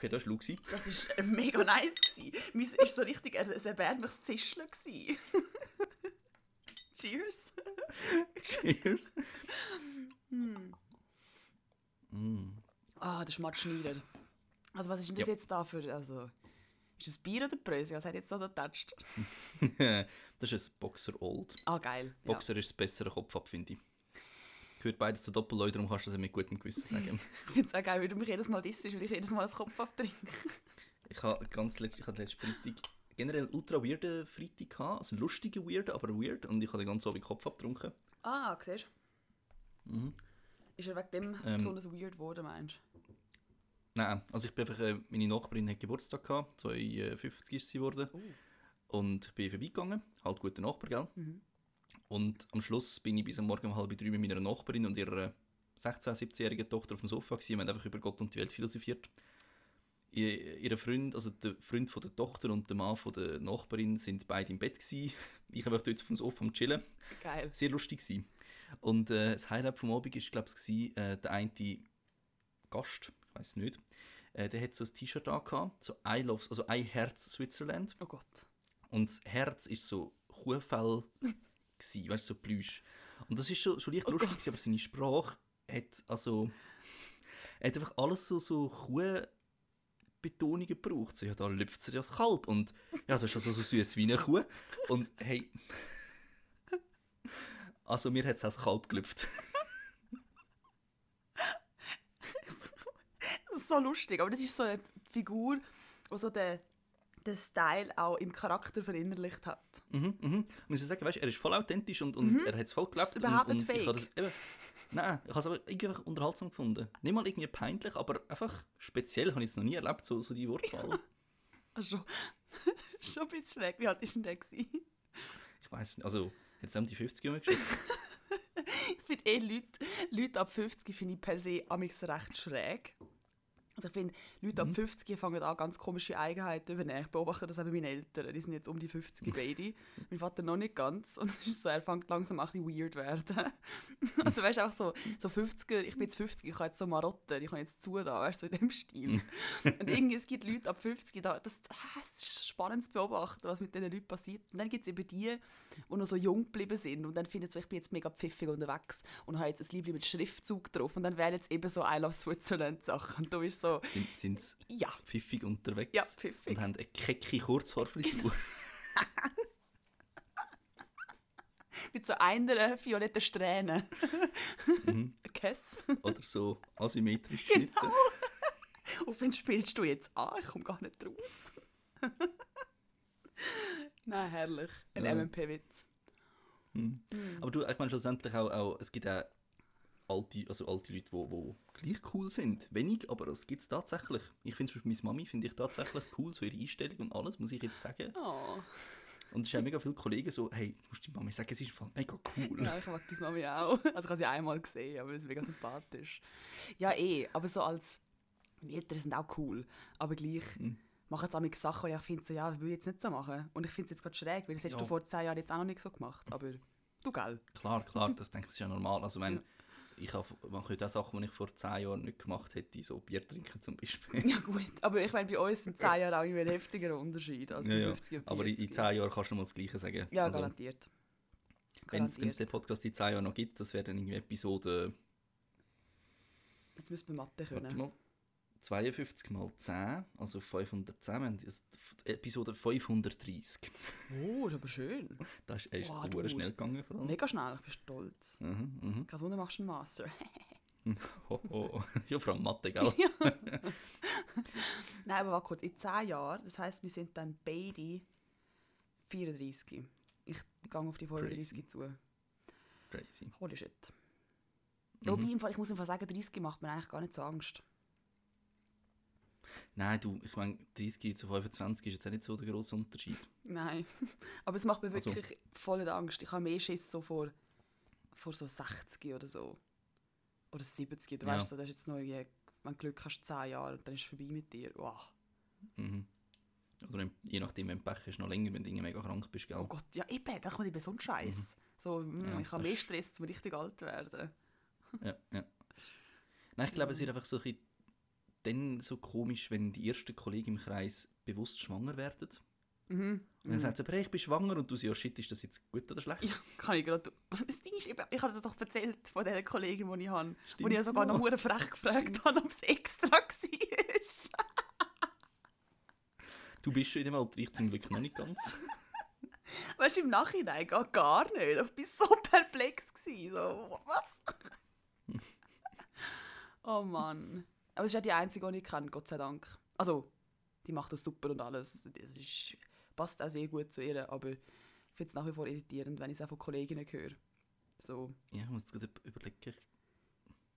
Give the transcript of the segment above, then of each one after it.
Okay, das war Luxi. Das war mega nice. Meins war so richtig ein erbärmliches Zischeln. Cheers. Cheers. Ah, der Schmatschneider. Also was ist denn das Ja. jetzt da für... Also, ist das Bier oder Bröse? Was hat jetzt da so getatscht? das ist ein Boxer Old. Ah, geil. Boxer ist das bessere Kopf ab, finde ich. Gehört beides zu Doppelleuten, darum kannst du das mit gutem Gewissen sagen. Ich finde es auch geil, weil du mich jedes Mal disst, weil ich jedes Mal einen Kopf abtrinke. ich habe ganz letzte, ich hatte letzten Freitag generell ultra weirden Freitag gehabt. Also lustigen weirden, aber weird. Und ich habe den ganzen Abend Kopf abgetrunken. Ah, siehst du? Ist er wegen dem Ähm. besonders weird geworden, meinst du? Nein, also ich bin einfach, äh, meine Nachbarin hat Geburtstag gehabt, 52 ist sie geworden. Und ich bin vorbeigegangen, halt guter Nachbar, gell? Und am Schluss bin ich bis am Morgen um halb drei mit meiner Nachbarin und ihrer 16-, 17-jährigen Tochter auf dem Sofa gewesen. Wir haben einfach über Gott und die Welt philosophiert. Ihr, Freund, also der Freund von der Tochter und der Mann von der Nachbarin sind beide im Bett gewesen. Ich habe dort auf dem Sofa am chillen. Geil. Sehr lustig gewesen. Und äh, das Highlight vom Abend ist, glaube ich, äh, der eine Gast, ich weiß nicht, äh, der hat so ein T-Shirt angehabt, so I love, also I Herz Switzerland. Oh Gott. Und das Herz ist so Kuhfell gsi, weißt du, so Plüsch. Und das ist schon, schon leicht lustig, gewesen, aber seine Sprache hat also hat einfach alles so so Kuhbetonungen gebraucht. So, ja, da lüpft sie ja das Kalb und ja, das ist also so süß wie eine Kuh. Und hey, also mir hat es das Kalb gelüpft. Das ist so lustig, aber das ist so eine Figur, die so den, Style auch im Charakter verinnerlicht hat. Mhm, mhm. Ich muss sagen, weißt, er ist voll authentisch und, und er hat es voll gelebt. Ist überhaupt und, nicht und ich habe fake. das, eben, nein, ich habe es aber irgendwie einfach unterhaltsam gefunden. Nicht mal irgendwie peinlich, aber einfach speziell habe ich es noch nie erlebt, so, so die Wortwahl. Also, schon ein bisschen schräg. Wie alt war denn der? gewesen? ich weiß nicht, also hat es um die 50 Jahre geschafft? Ich finde eh Leute, Leute ab 50 finde ich per se amix recht schräg. Also ich finde, Leute ab 50 fangen an, ganz komische Eigenheiten übernehmen. Ich beobachte das auch bei meinen Eltern. Die sind jetzt um die 50 beide. mein Vater noch nicht ganz. Und es ist so, er fängt langsam auch ein bisschen weird werden. also weißt du, auch so, so 50er, ich bin jetzt 50, ich habe jetzt so Marotten, die kann jetzt zu da, weißt du, so in dem Stil. Und irgendwie, es gibt Leute ab 50, da, das, ah, es ist spannend zu beobachten, was mit diesen Leuten passiert. Und dann gibt es eben die, die noch so jung geblieben sind und dann finden so, ich bin jetzt mega pfiffig unterwegs und habe jetzt ein Liebling mit Schriftzug drauf und dann wären jetzt eben so I Love Switzerland Sachen. Und du bist so, Sind sie ja, pfiffig unterwegs Ja, pfiffig. und haben eine kecke Kurzhaarfrisur? mit so einer violetten Strähne. Mhm. Kess. Oder so asymmetrisch Genau. geschnitten? Auf wen spielst du jetzt an? Ich komme gar nicht raus. Nein, herrlich. Ein Ja. MMP-Witz. Aber du, ich meine schlussendlich auch, auch es gibt auch alte, also alte Leute, die, die gleich cool sind. Wenig, aber das gibt es tatsächlich. Ich finde es meine Mami finde ich tatsächlich cool, so ihre Einstellung und alles, muss ich jetzt sagen. Oh. Und es haben mega viele Kollegen so, hey, du musst die Mami sagen, es ist im Fall mega cool. Ja, ich mag deine Mami auch. Also ich habe sie einmal gesehen, aber sie ist mega sympathisch. Ja, eh, aber so als... Meine Eltern sind auch cool, aber gleich machen sie auch Sachen, die ich finde, so, ja, das würde ich jetzt nicht so machen. Und ich finde es jetzt gerade schräg, weil das hättest Ja. du vor zehn Jahren jetzt auch noch nicht so gemacht. Aber du, gell? Klar, klar, das denke ich ist ja normal. Also wenn ich mache heute auch Sachen, die ich vor 10 Jahren nicht gemacht hätte, so Bier trinken zum Beispiel. Ja gut, aber ich meine, bei uns sind zehn Jahre auch immer ein heftiger Unterschied als bei Ja, ja. 50 und 40. Aber in, in 10 Jahren kannst du mal das Gleiche sagen. Ja, also, garantiert. wenn es den. Podcast in 10 Jahren noch gibt, das wäre dann irgendwie Episode, Jetzt müssen wir Mathe können. Mal, 52 mal 10, also 510, wir haben Episode 530. Oh, ist aber schön. Das ist echt Wow, Dude. schnell gegangen vor allem. Mega schnell, ich bin stolz. Mhm, mhm. Kein Wunder, machst du einen Master. Oh, oh. Ja, vor allem Mathe, gell? Nein, aber warte kurz, in 10 Jahren, das heisst, wir sind dann beide 34. Ich gehe auf die 35 zu. Crazy. Holy shit. Mhm. Wobei, ich muss einfach sagen, 30 macht mir eigentlich gar nicht so Angst. Nein, du, ich meine, 30 zu 25 ist jetzt auch nicht so der grosse Unterschied. Nein. Aber es macht mir Also- wirklich voll Angst. Ich habe mehr Schiss so vor, vor so 60 oder so. Oder 70. Du Ja. weißt so, das ist jetzt noch irgendwie, wenn du Glück hast, 10 Jahre und dann ist es vorbei mit dir. Wow. Mhm. Oder je nachdem, wenn du Pech hast, noch länger, wenn du mega krank bist, gell? Oh Gott, ja eben, dann kommt eben so ein Scheiß. So, mm, Mhm. Ja, ich habe mehr Stress, um richtig alt zu werden. Ja, ja. Nein, ich glaube, es wird einfach so ein bisschen dann so komisch, wenn die ersten Kollegen im Kreis bewusst schwanger werden. Mhm. Und dann sagt sie, aber hey, ich bin schwanger und du so, ja shit, ist das jetzt gut oder schlecht? Ja, kann ich gerade. Das Ding ist, eben, ich habe das doch erzählt von dieser Kollegin, die ich habe. Stimmt, Wo ich ja sogar noch hure frech gefragt habe, ob es extra war. Du bist schon in dem Alter, ich zum Glück noch nicht ganz. weißt du, im Nachhinein geht gar nicht. Ich war so perplex. Gewesen. So, was? oh Mann. Aber es ist auch die einzige, die ich kenne, Gott sei Dank. Also, die macht das super und alles. Es ist, passt auch sehr gut zu ihr, aber ich finde es nach wie vor irritierend, wenn ich es auch von Kolleginnen höre. So, Ja, ich muss jetzt gerade überlegen.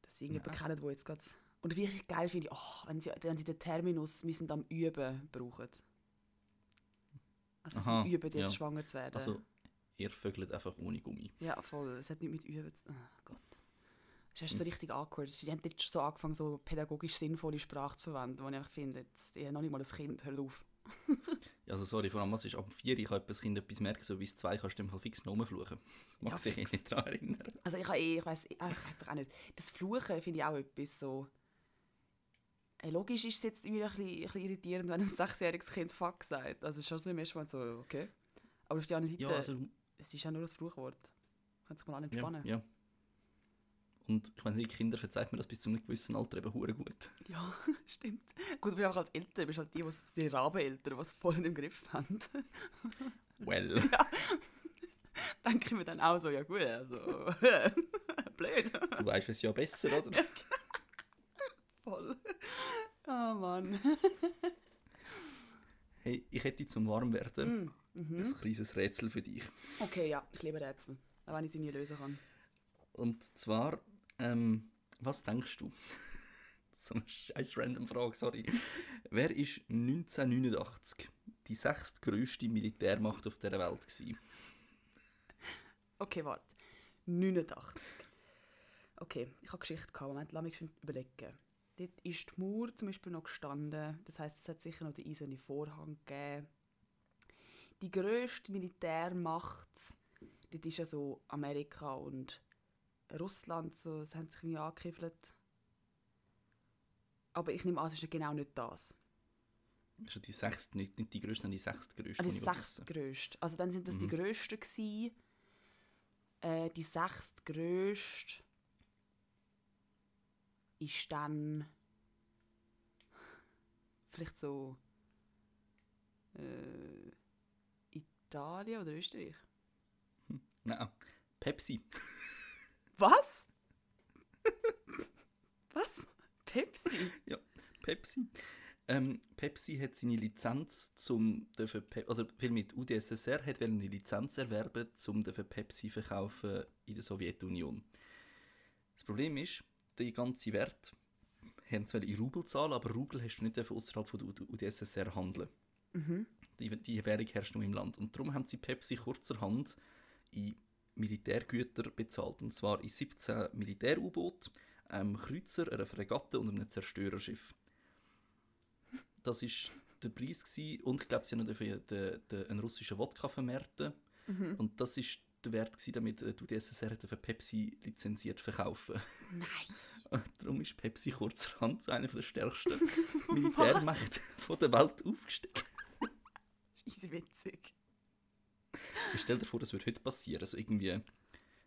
dass sie irgendjemanden kennen, der jetzt gerade... Und wirklich geil finde ich, oh, wenn, sie, wenn sie den Terminus «Wir sind am Üben» brauchen. Also Aha, sie üben jetzt ja. schwanger zu werden. Also, ihr vögelt einfach ohne Gummi. Ja, voll. Es hat nichts mit Üben zu tun. Oh Gott. Es ist so richtig awkward. Die haben jetzt schon so angefangen, so pädagogisch sinnvolle Sprache zu verwenden, wo ich einfach finde, jetzt, ich habe noch nicht mal ein Kind, hört auf. Ja, Also sorry, vor allem was ist ab 4 ich kann das Kind etwas merken, so bis 2 kannst du im Fall fix noch rumfluchen. Das mag Ja, sich eh fix. nicht daran erinnern. Also ich, habe eh, ich weiß, also ich weiß doch auch nicht. Das Fluchen finde ich auch etwas so... Äh, Logisch ist es jetzt irgendwie ein bisschen, ein bisschen irritierend, wenn ein sechsjähriges Kind «fuck» sagt. Also es ist schon so im ersten Moment so, okay. Aber auf der anderen Seite, Ja, also, es ist ja nur ein Fluchwort. Kann sich mal an ja, ja. Und ich meine, nicht, Kinder verzeiht mir das bis zu einem gewissen Alter eben hure gut. Ja, stimmt. Gut, du bist einfach als Eltern, du bist halt die, die's- die Rabeneltern, die es voll im Griff haben. Well. Denke ich mir dann auch so, ja gut, also blöd. Du weißt es ja besser, oder? voll. Oh Mann. Hey, ich hätte zum Warmwerden Mm, mhm. ein kleines Rätsel für dich. Okay, ja, ich liebe Rätsel. Auch wenn ich sie nie lösen kann. Und zwar, ähm, was denkst du? so eine scheiß random Frage, sorry. Wer ist 1989 die sechstgrößte Militärmacht auf dieser Welt gewesen? Okay, warte. 89. Okay, ich habe Geschichte gehabt. Moment, lass mich schon überlegen. Dort ist die Mauer zum Beispiel noch gestanden. Das heisst, es hat sicher noch den eisernen Vorhang gegeben. Die grösste Militärmacht, dort ist ja so Amerika und Russland, so, das haben sich irgendwie angekiffelt. Aber ich nehme an, es ist ja genau nicht das. Also die sechst, nicht, nicht die größte, sondern die sechstgrößte. Ah, die die sechstgrößte. Also dann sind das die Mhm. grössten gewesen. Äh, die sechstgrößte ist dann vielleicht so äh, Italien oder Österreich. Nein, Pepsi. Was? Was? Pepsi? Pepsi. Ähm, Pepsi hat seine Lizenz zum dürfen Pe also viel mit UdSSR hat die Lizenz erwerben zum dürfen Pepsi verkaufen in der Sowjetunion. Das Problem ist, der ganze Wert haben zwar in Rubel zahlen, aber Rubel hast du nicht außerhalb von der UdSSR handeln. Mhm. Die, die Währung herrscht nur im Land und darum haben sie Pepsi kurzerhand in Militärgüter bezahlt und zwar in 17 Militär-U-Boot, einem Kreuzer, einer Fregatte und einem Zerstörerschiff. Das ist der Preis gewesen. und ich glaube, sie haben dafür den, den, einen russischen Wodka vermerken Mhm. und das ist der Wert gewesen, damit äh, die UdSSR für Pepsi lizenziert verkaufen. Nein. Darum ist Pepsi kurzerhand zu einer der stärksten Militärmächte der Welt aufgestiegen. Easy witzig. Stell dir vor, das würde heute passieren. Also irgendwie,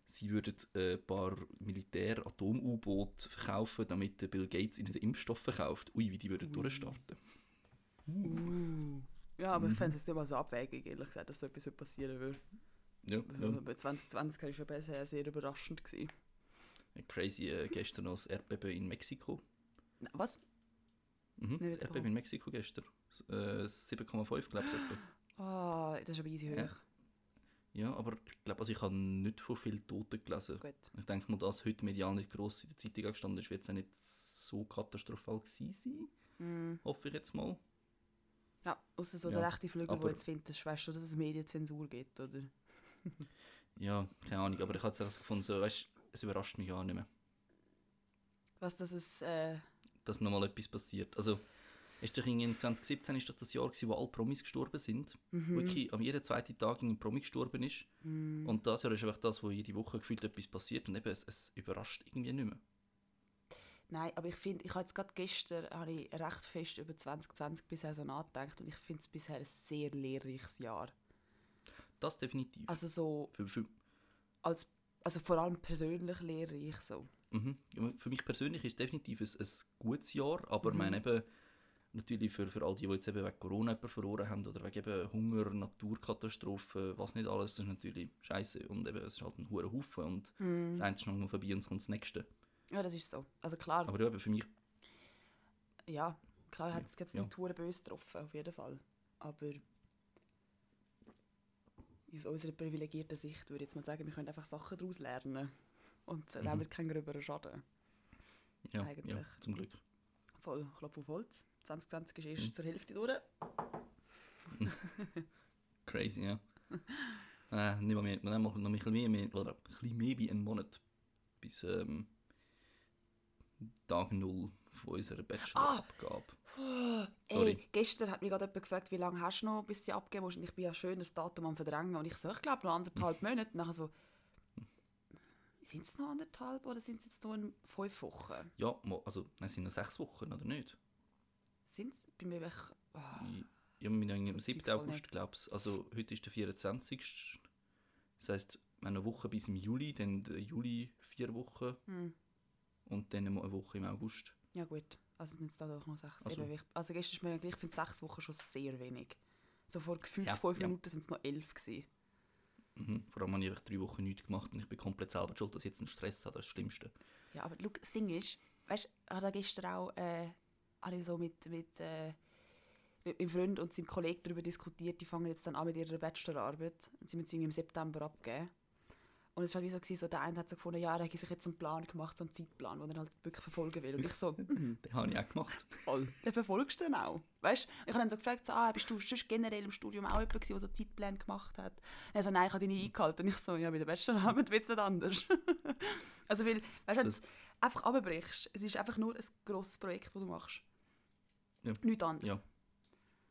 sie würden äh, ein paar Militär-Atom-U-Boote verkaufen, damit Bill Gates ihnen den Impfstoff verkauft. Ui, wie die würden Ui. durchstarten. Uh. Ja, aber ich Mhm. fände es nicht mal so abwegig, ehrlich gesagt, dass so etwas würde passieren würde. Ja, ja. Bei 2020 war schon bisher sehr überraschend. Gewesen. Crazy, äh, gestern noch das Erdbeben in Mexiko. Na, Was? Mhm, das. Erdbeben in Mexiko gestern. Äh, 7,5 glaube ich. Ah, das ist aber easy hoch. Ja. Aber ich glaube, also ich habe nicht von vielen Toten gelesen. Gut. Ich denke mal, dass heute medial nicht gross in der Zeitung gestanden ist, wird es auch nicht so katastrophal gewesen sein. Mm. Hoffe ich jetzt mal. Ja, außer so Ja, der rechte Flügel, der jetzt findet, das weißt du, dass es Medienzensur gibt, oder? Ja, keine Ahnung, aber ich habe es gefunden, so, weißt, es überrascht mich gar nicht mehr, Was, dass es, äh, dass nochmal etwas passiert. Also, ist doch in 2017 ist doch das Jahr, gewesen, wo alle Promis gestorben sind. mhm. Wirklich am jeden zweiten Tag ein Promi gestorben ist. Mm. Und das Jahr ist einfach das, wo jede Woche gefühlt etwas passiert und eben, es, es überrascht irgendwie nicht mehr. Nein, aber ich finde, ich habe jetzt gerade gestern habe ich recht fest über 2020 bisher so nachgedacht und ich finde es bisher ein sehr lehrreiches Jahr. Das definitiv. Also so für, für, als, also vor allem persönlich lehrreich so. mhm. Für mich persönlich ist es definitiv ein, ein gutes Jahr, aber Mhm. ich meine eben, natürlich für, für all die, die jetzt eben wegen Corona jemanden verloren haben oder wegen eben Hunger, Naturkatastrophen, was nicht alles, das ist natürlich scheiße und eben, es ist halt ein hoher Haufen und Mhm. das eine ist noch vorbei und es kommt das nächste. Ja, das ist so. Also klar, Aber ja, eben für mich, ja, klar hat es jetzt Ja. die Tour böse getroffen, auf jeden Fall. Aber aus unserer privilegierten Sicht würde ich jetzt mal sagen, wir können einfach Sachen daraus lernen. Und äh, Mhm. keinen gröberen Schaden. ja, Eigentlich. ja zum Glück. Voll, Klopf auf Holz. 2020 ist erst Mhm. zur Hälfte durch. Crazy, ja. äh, nicht mal mehr, nein, noch ein bisschen mehr, mehr, oder ein bisschen mehr wie einen Monat bis ähm, Tag Null von unserer Bachelor-Abgabe. Ey, Sorry. gestern hat mich gerade jemand gefragt, wie lange hast du noch, bis sie abgeben musst. Und ich bin ja schön das Datum am Verdrängen. Und ich so, ich glaube noch anderthalb Monate. Und nachher so, sind es noch anderthalb oder sind es jetzt nur in fünf Wochen? Ja, also, es sind noch sechs Wochen, oder nicht? Sind bei mir weg. Oh, Ich- Ja, wir sind Das 7. sieht voll August, glaube ich. Also, heute ist der 24. Das heisst, wir haben eine Woche bis im Juli, dann Juli vier Wochen hm. und dann eine Woche im August. Ja gut, also sind es dann doch noch sechs. Also- Eben, also gestern ist mir gleich, ich finde sechs Wochen schon sehr wenig. So vor gefühlt Ja, fünf ja. Minuten sind es noch elf gewesen. Mhm. Vor allem habe ich drei Wochen nichts gemacht und ich bin komplett selber schuld, dass ich jetzt einen Stress habe, das ist das Schlimmste. Ja, aber schau, das Ding ist, weißt du, ich habe gestern auch äh, habe ich so mit, mit, äh, mit meinem Freund und seinem Kollegen darüber diskutiert, die fangen jetzt dann an mit ihrer Bachelorarbeit und sie müssen sie im September abgeben. Und es war halt wie so, gewesen, so, der eine hat so gefunden, ja, er hätte sich jetzt einen Plan gemacht, so einen Zeitplan, den er halt wirklich verfolgen will. Und ich so, mhm, Den habe ich auch gemacht. voll, den verfolgst du dann auch. Weißt du, ich habe dann so gefragt, so, ah, bist du sonst generell im Studium auch jemand gewesen, der so Zeitpläne gemacht hat? Er so, nein, ich habe die nie eingehalten. Und ich so, ja, bei der Bachelorarbeit wird es nicht anders. also, weil, weißt du, einfach abbrichst, es ist einfach nur ein grosses Projekt, das du machst. Ja. Nichts anderes. Ja.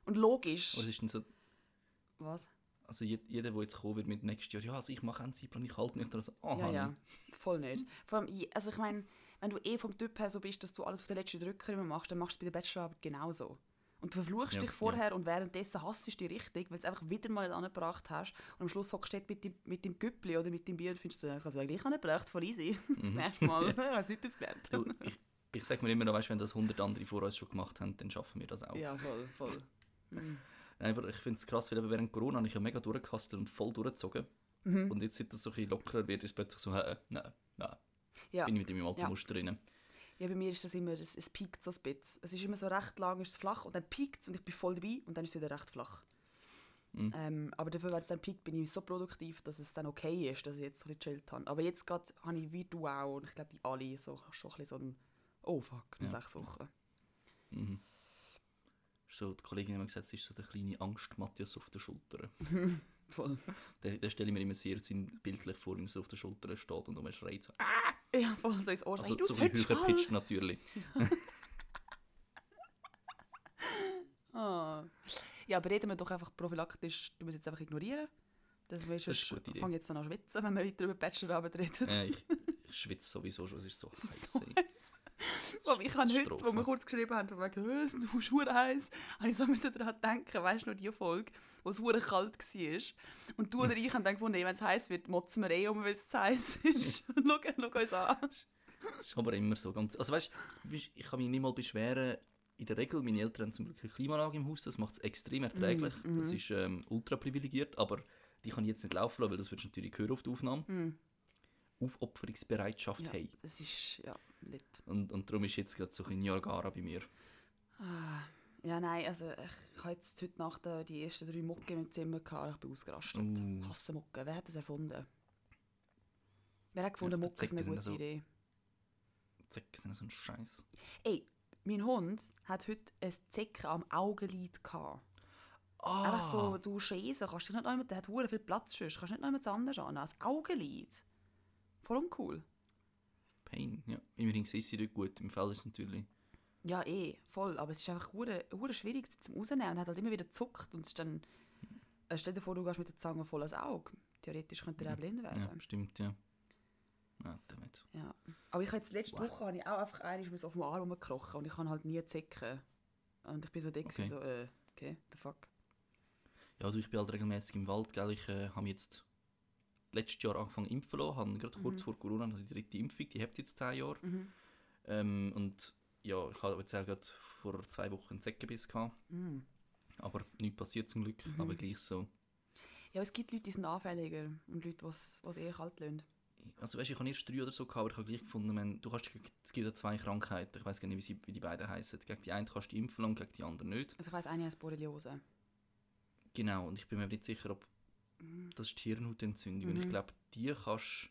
Und logisch. Was ist denn so, Was? also jed- jeder, der jetzt kommen wird mit nächstes Jahr, ja, also ich mache einen Zeitplan, ich halte mich da so, ah, ja, ja, voll nicht. Vor allem, also ich meine, wenn du eh vom Typ her so bist, dass du alles auf den letzten Drücker immer machst, dann machst du es bei der Bachelorarbeit genauso. Und du verfluchst Ja, dich vorher und währenddessen hasst du dich richtig, weil du es einfach wieder mal nicht angebracht hast. Und am Schluss hockst du mit dem, mit dem Güppli oder mit dem Bier und findest du, ich habe es eigentlich angebracht, voll easy. Das nächste Mal. ich habe es nicht gelernt. Du, ich, ich sage mir immer noch, weißt, wenn das 100 andere vor uns schon gemacht haben, dann schaffen wir das auch. Ja, voll, voll. Mhm. Nein, aber ich finde es krass, weil eben während Corona habe ich ja mega durchgehastet und voll durchgezogen. Mhm. Und jetzt, seit das so ein bisschen lockerer wird, ist es plötzlich so, äh, nein, nein, Ja. bin ich wieder in meinem alten Ja. Muster drin. Ja, bei mir ist das immer, es, es piekt so ein bisschen. Es ist immer so recht lang, ist es flach und dann piekt es und ich bin voll dabei und dann ist es wieder recht flach. Mhm. Ähm, aber dafür, wenn es dann piekt, bin ich so produktiv, dass es dann okay ist, dass ich jetzt so ein bisschen gechillt habe. Aber jetzt gerade habe ich wie du auch und ich glaube, die alle so, schon ein bisschen so ein «Oh fuck, noch Ja. sechs Wochen». Mhm. So, die Kollegin hat mir gesagt, es ist so der kleine Angst-Matthias auf der Schulter. Voll. Den, den stelle ich mir immer sehr sinnbildlich vor, wie er so auf der Schulter steht und er schreit so. «Ah!» Ja, voll so ins Ohr Also sagen, «Du so ein sollst höher halt!» natürlich. Ah. Ja, aber reden wir doch einfach prophylaktisch, du musst jetzt einfach ignorieren. Das, wir ist eine gute Idee. fangen jetzt an zu schwitzen, wenn wir weiter über Bachelorarbeit reden. äh, ich, ich schwitze sowieso schon, es ist so heiß. So heiß. Wo ich habe heute, wo wir kurz geschrieben haben, von wegen, «Hä, es ist hure heiß, habe ich so müssen daran denken, weißt du noch die Folge, wo es hure kalt war. Und du oder ich haben dann gefunden, wenn es heiß wird, motzen wir eh um, weil es zu heiß ist. schau, schau uns an. Das ist aber immer so ganz. Also weißt ich kann mich nicht mal beschweren. In der Regel, meine Eltern haben zum Glück eine Klimaanlage im Haus, das macht es extrem erträglich. Mhm, Das ist ähm, ultra privilegiert, aber die kann ich jetzt nicht laufen lassen, weil das du natürlich hören auf die Aufnahme. Mhm. Aufopferungsbereitschaft Ja, haben. das ist, ja, lit. Und, und darum ist jetzt gerade so ein Niagara bei mir. Ah, ja, nein, also ich habe jetzt heute Nacht äh, die ersten drei Mucken im Zimmer gehabt, ich bin ausgerastet. Uh. Hasse Mucken, wer hat das erfunden? Wer hat gefunden, Ja, die Mucken ist eine gute so- Idee? Zecken sind so ein Scheiß. Ey, mein Hund hat heute ein Zecken am Augenlid gehabt. Ah, Einfach so, du Scheiße, kannst dich nicht noch der hat viel Platz sonst, kannst nicht noch jemand anders an. Das Augenlid. Voll uncool. Pain. Ja, immerhin siehst du dort gut. Im Fall ist es natürlich. Ja, eh, voll. Aber es ist einfach hure, hure schwierig sie zum rausnehmen und hat halt immer wieder zuckt und es ist dann... Äh, stell dir vor, du gehst mit der Zange voll ins Auge. Theoretisch könnte er auch blind werden. Ja, stimmt, ja. Ah, damit. Ja. Aber ich habe jetzt letzte Wow. Woche habe ich auch einfach einmal auf dem Arm rumgekrochen und ich kann halt nie zicken. Und ich bin so dick, Okay. so, äh, okay, the fuck. Ja, also ich bin halt regelmäßig im Wald, gell? Ich äh, habe jetzt letztes Jahr angefangen impfen lassen, habe gerade kurz vor Corona noch die dritte Impfung, die habt jetzt 10 Jahre. Mhm. Ähm, und ja, ich habe jetzt auch gerade vor zwei Wochen einen Zeckenbiss gehabt, Mm. aber nichts passiert zum Glück, aber gleich so. Ja, es gibt Leute, die sind anfälliger und Leute, die es eher kalt lassen. Also weißt, ich habe erst drei oder so gehabt, aber ich habe gleich gefunden, man, du kannst, es gibt ja zwei Krankheiten, ich weiß gar nicht, wie, sie, wie die beiden heißen. Gegen die eine kannst du impfen lassen, gegen die andere nicht. Also ich weiss, eine heißt Borreliose. Genau, und ich bin mir nicht sicher, ob das ist die Hirnhautentzündung. Und ich Mhm. glaube, die kannst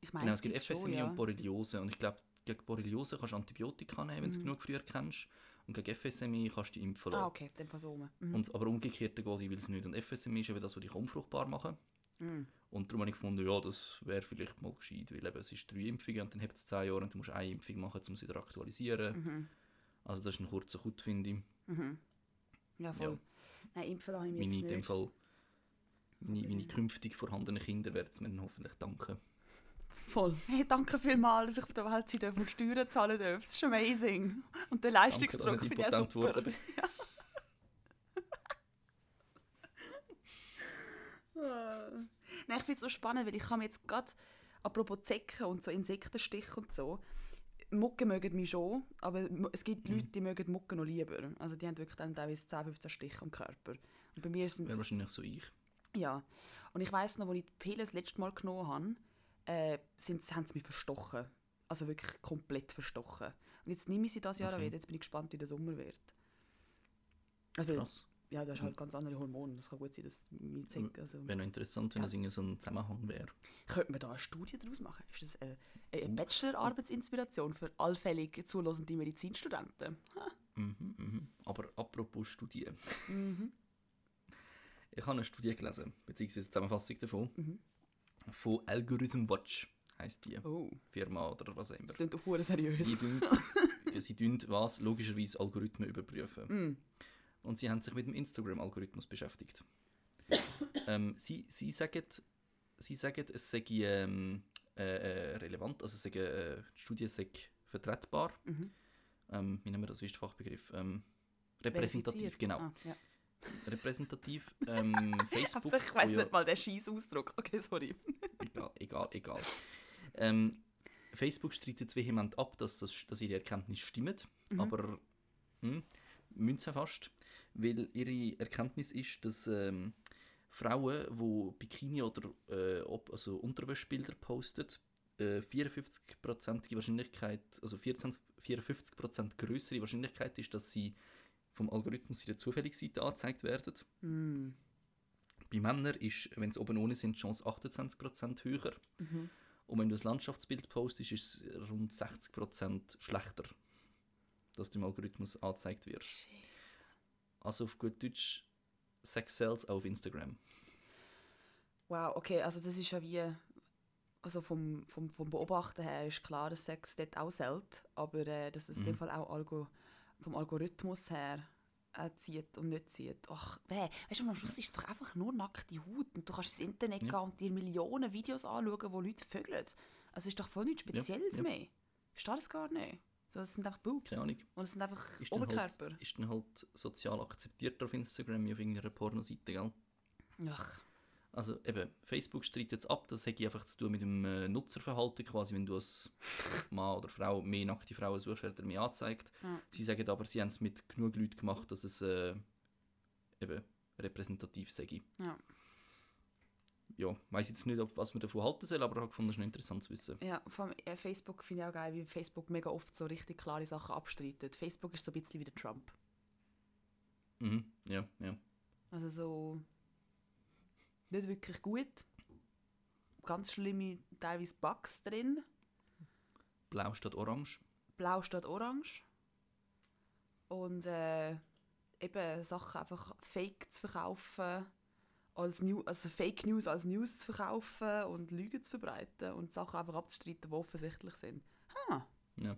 Ich meine, Genau, es gibt das schon, ja. und Borreliose. Und ich glaube, gegen Borreliose kannst du Antibiotika nehmen, wenn du es genug früher kennst. Und gegen FSME kannst du die impfen lassen. Mhm. Ah, okay, dann Fall rum. Mhm. und, aber umgekehrt geht ich will es nicht. Und FSME ist eben das, was dich unfruchtbar machen. Mhm. Und darum habe ich gefunden, ja, das wäre vielleicht mal gescheit, weil eben, es ist drei Impfungen und dann habt es zehn Jahre und du musst eine Impfung machen, um es wieder aktualisieren. Mhm. Also das ist ein kurzer Kut, finde ich. Mhm. Ja, voll. Ja. Nein, impfen habe ich mich Meine, jetzt in dem nicht. Fall, meine, meine künftig vorhandenen Kinder werden es mir dann hoffentlich danken. Voll. Hey, danke vielmals, dass ich auf der Welt sein darf und Steuern zahlen darf. Das ist amazing. Und der Leistungsdruck finde ich auch super. geworden bin. Nein, ich finde es so spannend, weil ich kann mir jetzt gerade, apropos Zecken und so Insektenstich und so, Mucken mögen mich schon, aber es gibt Mhm. Leute, die mögen Mucken noch lieber. Also die haben wirklich dann teilweise 10, 15 Stiche am Körper. Und bei mir sind Wäre es... wahrscheinlich so ich. Ja. Und ich weiss noch, als ich die Pille das letzte Mal genommen habe, äh, sind, haben sie mich verstochen. Also wirklich komplett verstochen. Und jetzt nehme ich sie das Jahr Okay. wieder. Jetzt bin ich gespannt, wie der Sommer wird. Also, Krass. ja, das ist halt ganz andere Hormone. Es kann gut sein, dass meine Zecke... Also, Wäre noch interessant, wenn Ja. das irgendwie so ein Zusammenhang wäre. könnte man da eine Studie daraus machen? Ist das eine, eine Uh. Bachelor-Arbeitsinspiration für allfällig zulassende Medizinstudenten? Mhm, mhm. Aber apropos Studien. Mhm. Ich habe eine Studie gelesen, beziehungsweise eine Zusammenfassung davon. Mhm. Von Algorithm Watch heisst die Oh, Firma oder was auch immer. das klingt Die seriös. tun, sie tun was? Logischerweise Algorithmen überprüfen. Mm. Und sie haben sich mit dem Instagram-Algorithmus beschäftigt. ähm, sie, sie, sagen, sie sagen, es sei ähm, äh, äh, relevant, also sei, äh, die Studie sei vertretbar. Mhm. Ähm, wie nennen wir das, wie ist der Fachbegriff? Ähm, repräsentativ, genau. Ah, ja. Repräsentativ. Ähm, Facebook. Hauptsache, ich ja- nicht mal den scheiß Ausdruck. Okay, sorry. egal, egal, egal. Ähm, Facebook streitet jetzt vehement ab, dass, das, dass ihre Erkenntnisse stimmen, Mhm. aber hm, müssen fast, weil ihre Erkenntnis ist, dass ähm, Frauen, die Bikini oder äh, also Unterwäschbilder posten, äh, 54% Wahrscheinlichkeit, also 24, 54% größere Wahrscheinlichkeit ist, dass sie vom Algorithmus in der Zufälligseite angezeigt werden. Mm. Bei Männern ist, wenn sie oben ohne sind, die Chance 28% höher. Mhm. Und wenn du ein Landschaftsbild postest, ist es rund 60% schlechter, dass du im Algorithmus angezeigt wirst. Shit. Also auf gut Deutsch, Sex Sales auf Instagram. Wow, okay, also das ist ja wie, also vom, vom, vom Beobachten her ist klar, dass Sex dort auch zählt, aber äh, dass es in dem Mhm. Fall auch Algo, vom Algorithmus her äh, zieht und nicht zieht. Ach, weh, weißt du, am Schluss ist es doch einfach nur nackte Haut und du kannst ins Internet Ja. gehen und dir Millionen Videos anschauen, wo Leute vögeln. Also es ist doch voll nichts Spezielles ja. mehr. Ich verstehe das gar nicht. So, es sind einfach Boobs. Keine Ahnung. Und es sind einfach Ist dann, Oberkörper. halt, ist dann halt sozial akzeptiert auf Instagram wie auf irgendeiner Pornoseite, gell? Ach, Also eben, Facebook streitet jetzt ab, das hätte einfach zu tun mit dem äh, Nutzerverhalten, quasi wenn du als Mann oder Frau mehr nackte Frauen suchst, wird er mehr angezeigt. Ja. Sie sagen aber, sie haben es mit genug Leuten gemacht, dass es äh, eben repräsentativ sei. ja. Ja, weiß jetzt nicht, ob, was man davon halten soll, aber ich ist noch interessant zu wissen. Ja, vor allem, äh, Facebook finde ich auch geil, wie Facebook mega oft so richtig klare Sachen abstreitet. Facebook ist so ein bisschen wie der Trump. Mhm, ja, ja. Also so nicht wirklich gut. Ganz schlimme teilweise Bugs drin. Blau statt orange. Blau statt orange. Und äh, eben Sachen einfach fake zu verkaufen. Als New also Fake News als News zu verkaufen und Lügen zu verbreiten und Sachen einfach abzustreiten, die offensichtlich sind. Ha, Ja.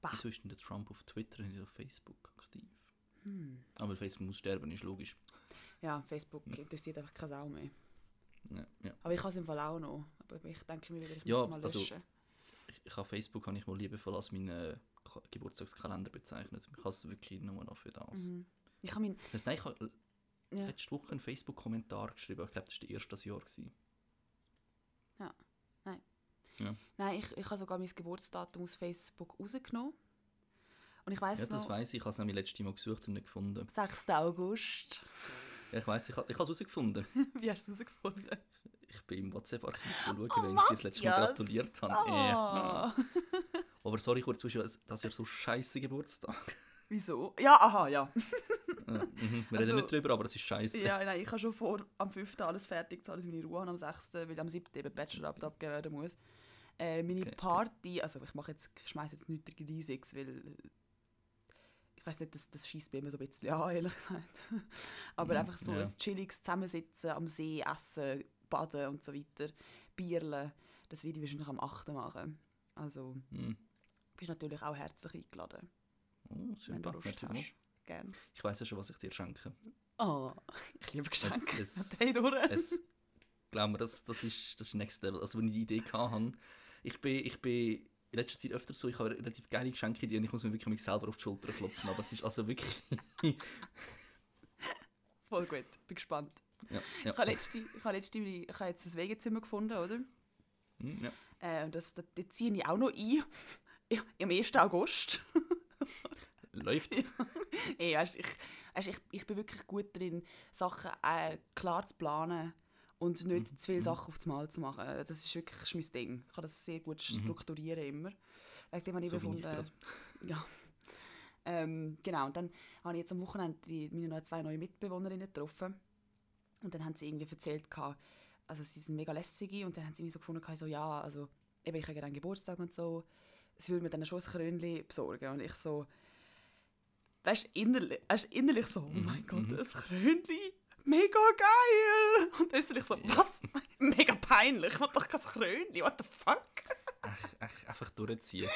Bah. Wieso ist denn der Trump auf Twitter und nicht auf Facebook aktiv? Hm. Aber Facebook muss sterben, ist logisch. Ja, Facebook interessiert einfach keine Sau mehr. Ja, ja. Aber ich habe es im Fall auch noch. Aber ich denke mir wieder, ich Ja, muss es mal also- löschen. Ich, ich habe Facebook habe ich mal liebevoll als meinen äh, Ka- Geburtstagskalender bezeichnet. Ich habe es wirklich nur noch für das. Mhm. Ich habe mein... Das nein, ich habe Ja. letzte Woche einen Facebook-Kommentar geschrieben. Ich glaube, das war der erste das Jahr. Gewesen. Nein, ich, ich habe sogar mein Geburtsdatum aus Facebook rausgenommen. Und ich weiß Ja, das noch, weiß ich. Ich habe es nämlich letztes Mal gesucht und nicht gefunden. 6. August. Ja, ich weiß, ich, ich habe es herausgefunden. Wie hast du es herausgefunden? Ich bin im WhatsApp-Archiv schauen, Oh, wenn ich dir das letzte Mal gratuliert habe. Ah. Ja. Aber sorry, kurz zwischen, das ist ja so scheiße Geburtstag. Wieso? Ja, aha, ja. Ja, mhm. Wir Also- reden nicht drüber, aber es ist scheiße. ja nein, ich habe schon vor, am 5. alles fertig zu haben, meine Ruhe habe am 6., weil am 7. eben Bachelorarbeit werden muss. Äh, meine Okay, okay. Party, also ich mache jetzt, ich schmeiße jetzt nichts Riesiges, weil äh, weiß nicht, das, das schießt bei mir so ein bisschen an, ehrlich gesagt. Aber Mhm, einfach so ja. ein chilliges Zusammensitzen am See, essen, baden und so weiter, Bierle, das werde ich wahrscheinlich am 8. machen. Also Mhm. bist natürlich auch herzlich eingeladen, Oh, wenn du super. Lust Merci hast. Gerne. Ich weiß ja schon, was ich dir schenke. Oh, ich liebe Geschenke. Es- es- es, glaub mir, das, das ist das ist Next Level. Also, wenn ich die Idee hatte, ich bin, ich bin in letzter Zeit öfter so, ich habe relativ geile Geschenke und ich muss mir wirklich mich selber auf die Schulter klopfen. Aber es ist also wirklich. Voll gut, bin gespannt. ja, ja. Ich habe letzte, ich habe letzte, ich habe jetzt ein Wegezimmer gefunden, oder? Hm, ja. Äh, und das, das, das ziehe ich auch noch ein. Ja, Am 1. August. Läuft. Ey, weißt, ich, weißt, ich, ich bin wirklich gut darin, Sachen äh, klar zu planen und nicht Mhm. zu viele Sachen auf Mal zu machen. Das ist wirklich das ist mein Ding. Ich kann das sehr gut strukturieren immer. Wegen dem habe ich Mhm. So gefunden, ja. Ähm, genau, und dann habe ich jetzt am Wochenende die, meine zwei neue Mitbewohnerinnen getroffen. Und dann haben sie irgendwie erzählt, gehabt, also sie sind mega lässige und dann haben sie irgendwie so gefunden, so, ja, also eben, ich habe einen Geburtstag und so, sie würde mir dann schon ein Krönchen besorgen. Und ich so, weißt du, innerlich, weißt, innerlich so, oh mein Gott, ein Krönchen, mega geil! Und dann ist ich so, was? mega peinlich, ich will doch kein Krönchen, what the fuck? Ach, ach, einfach durchziehen.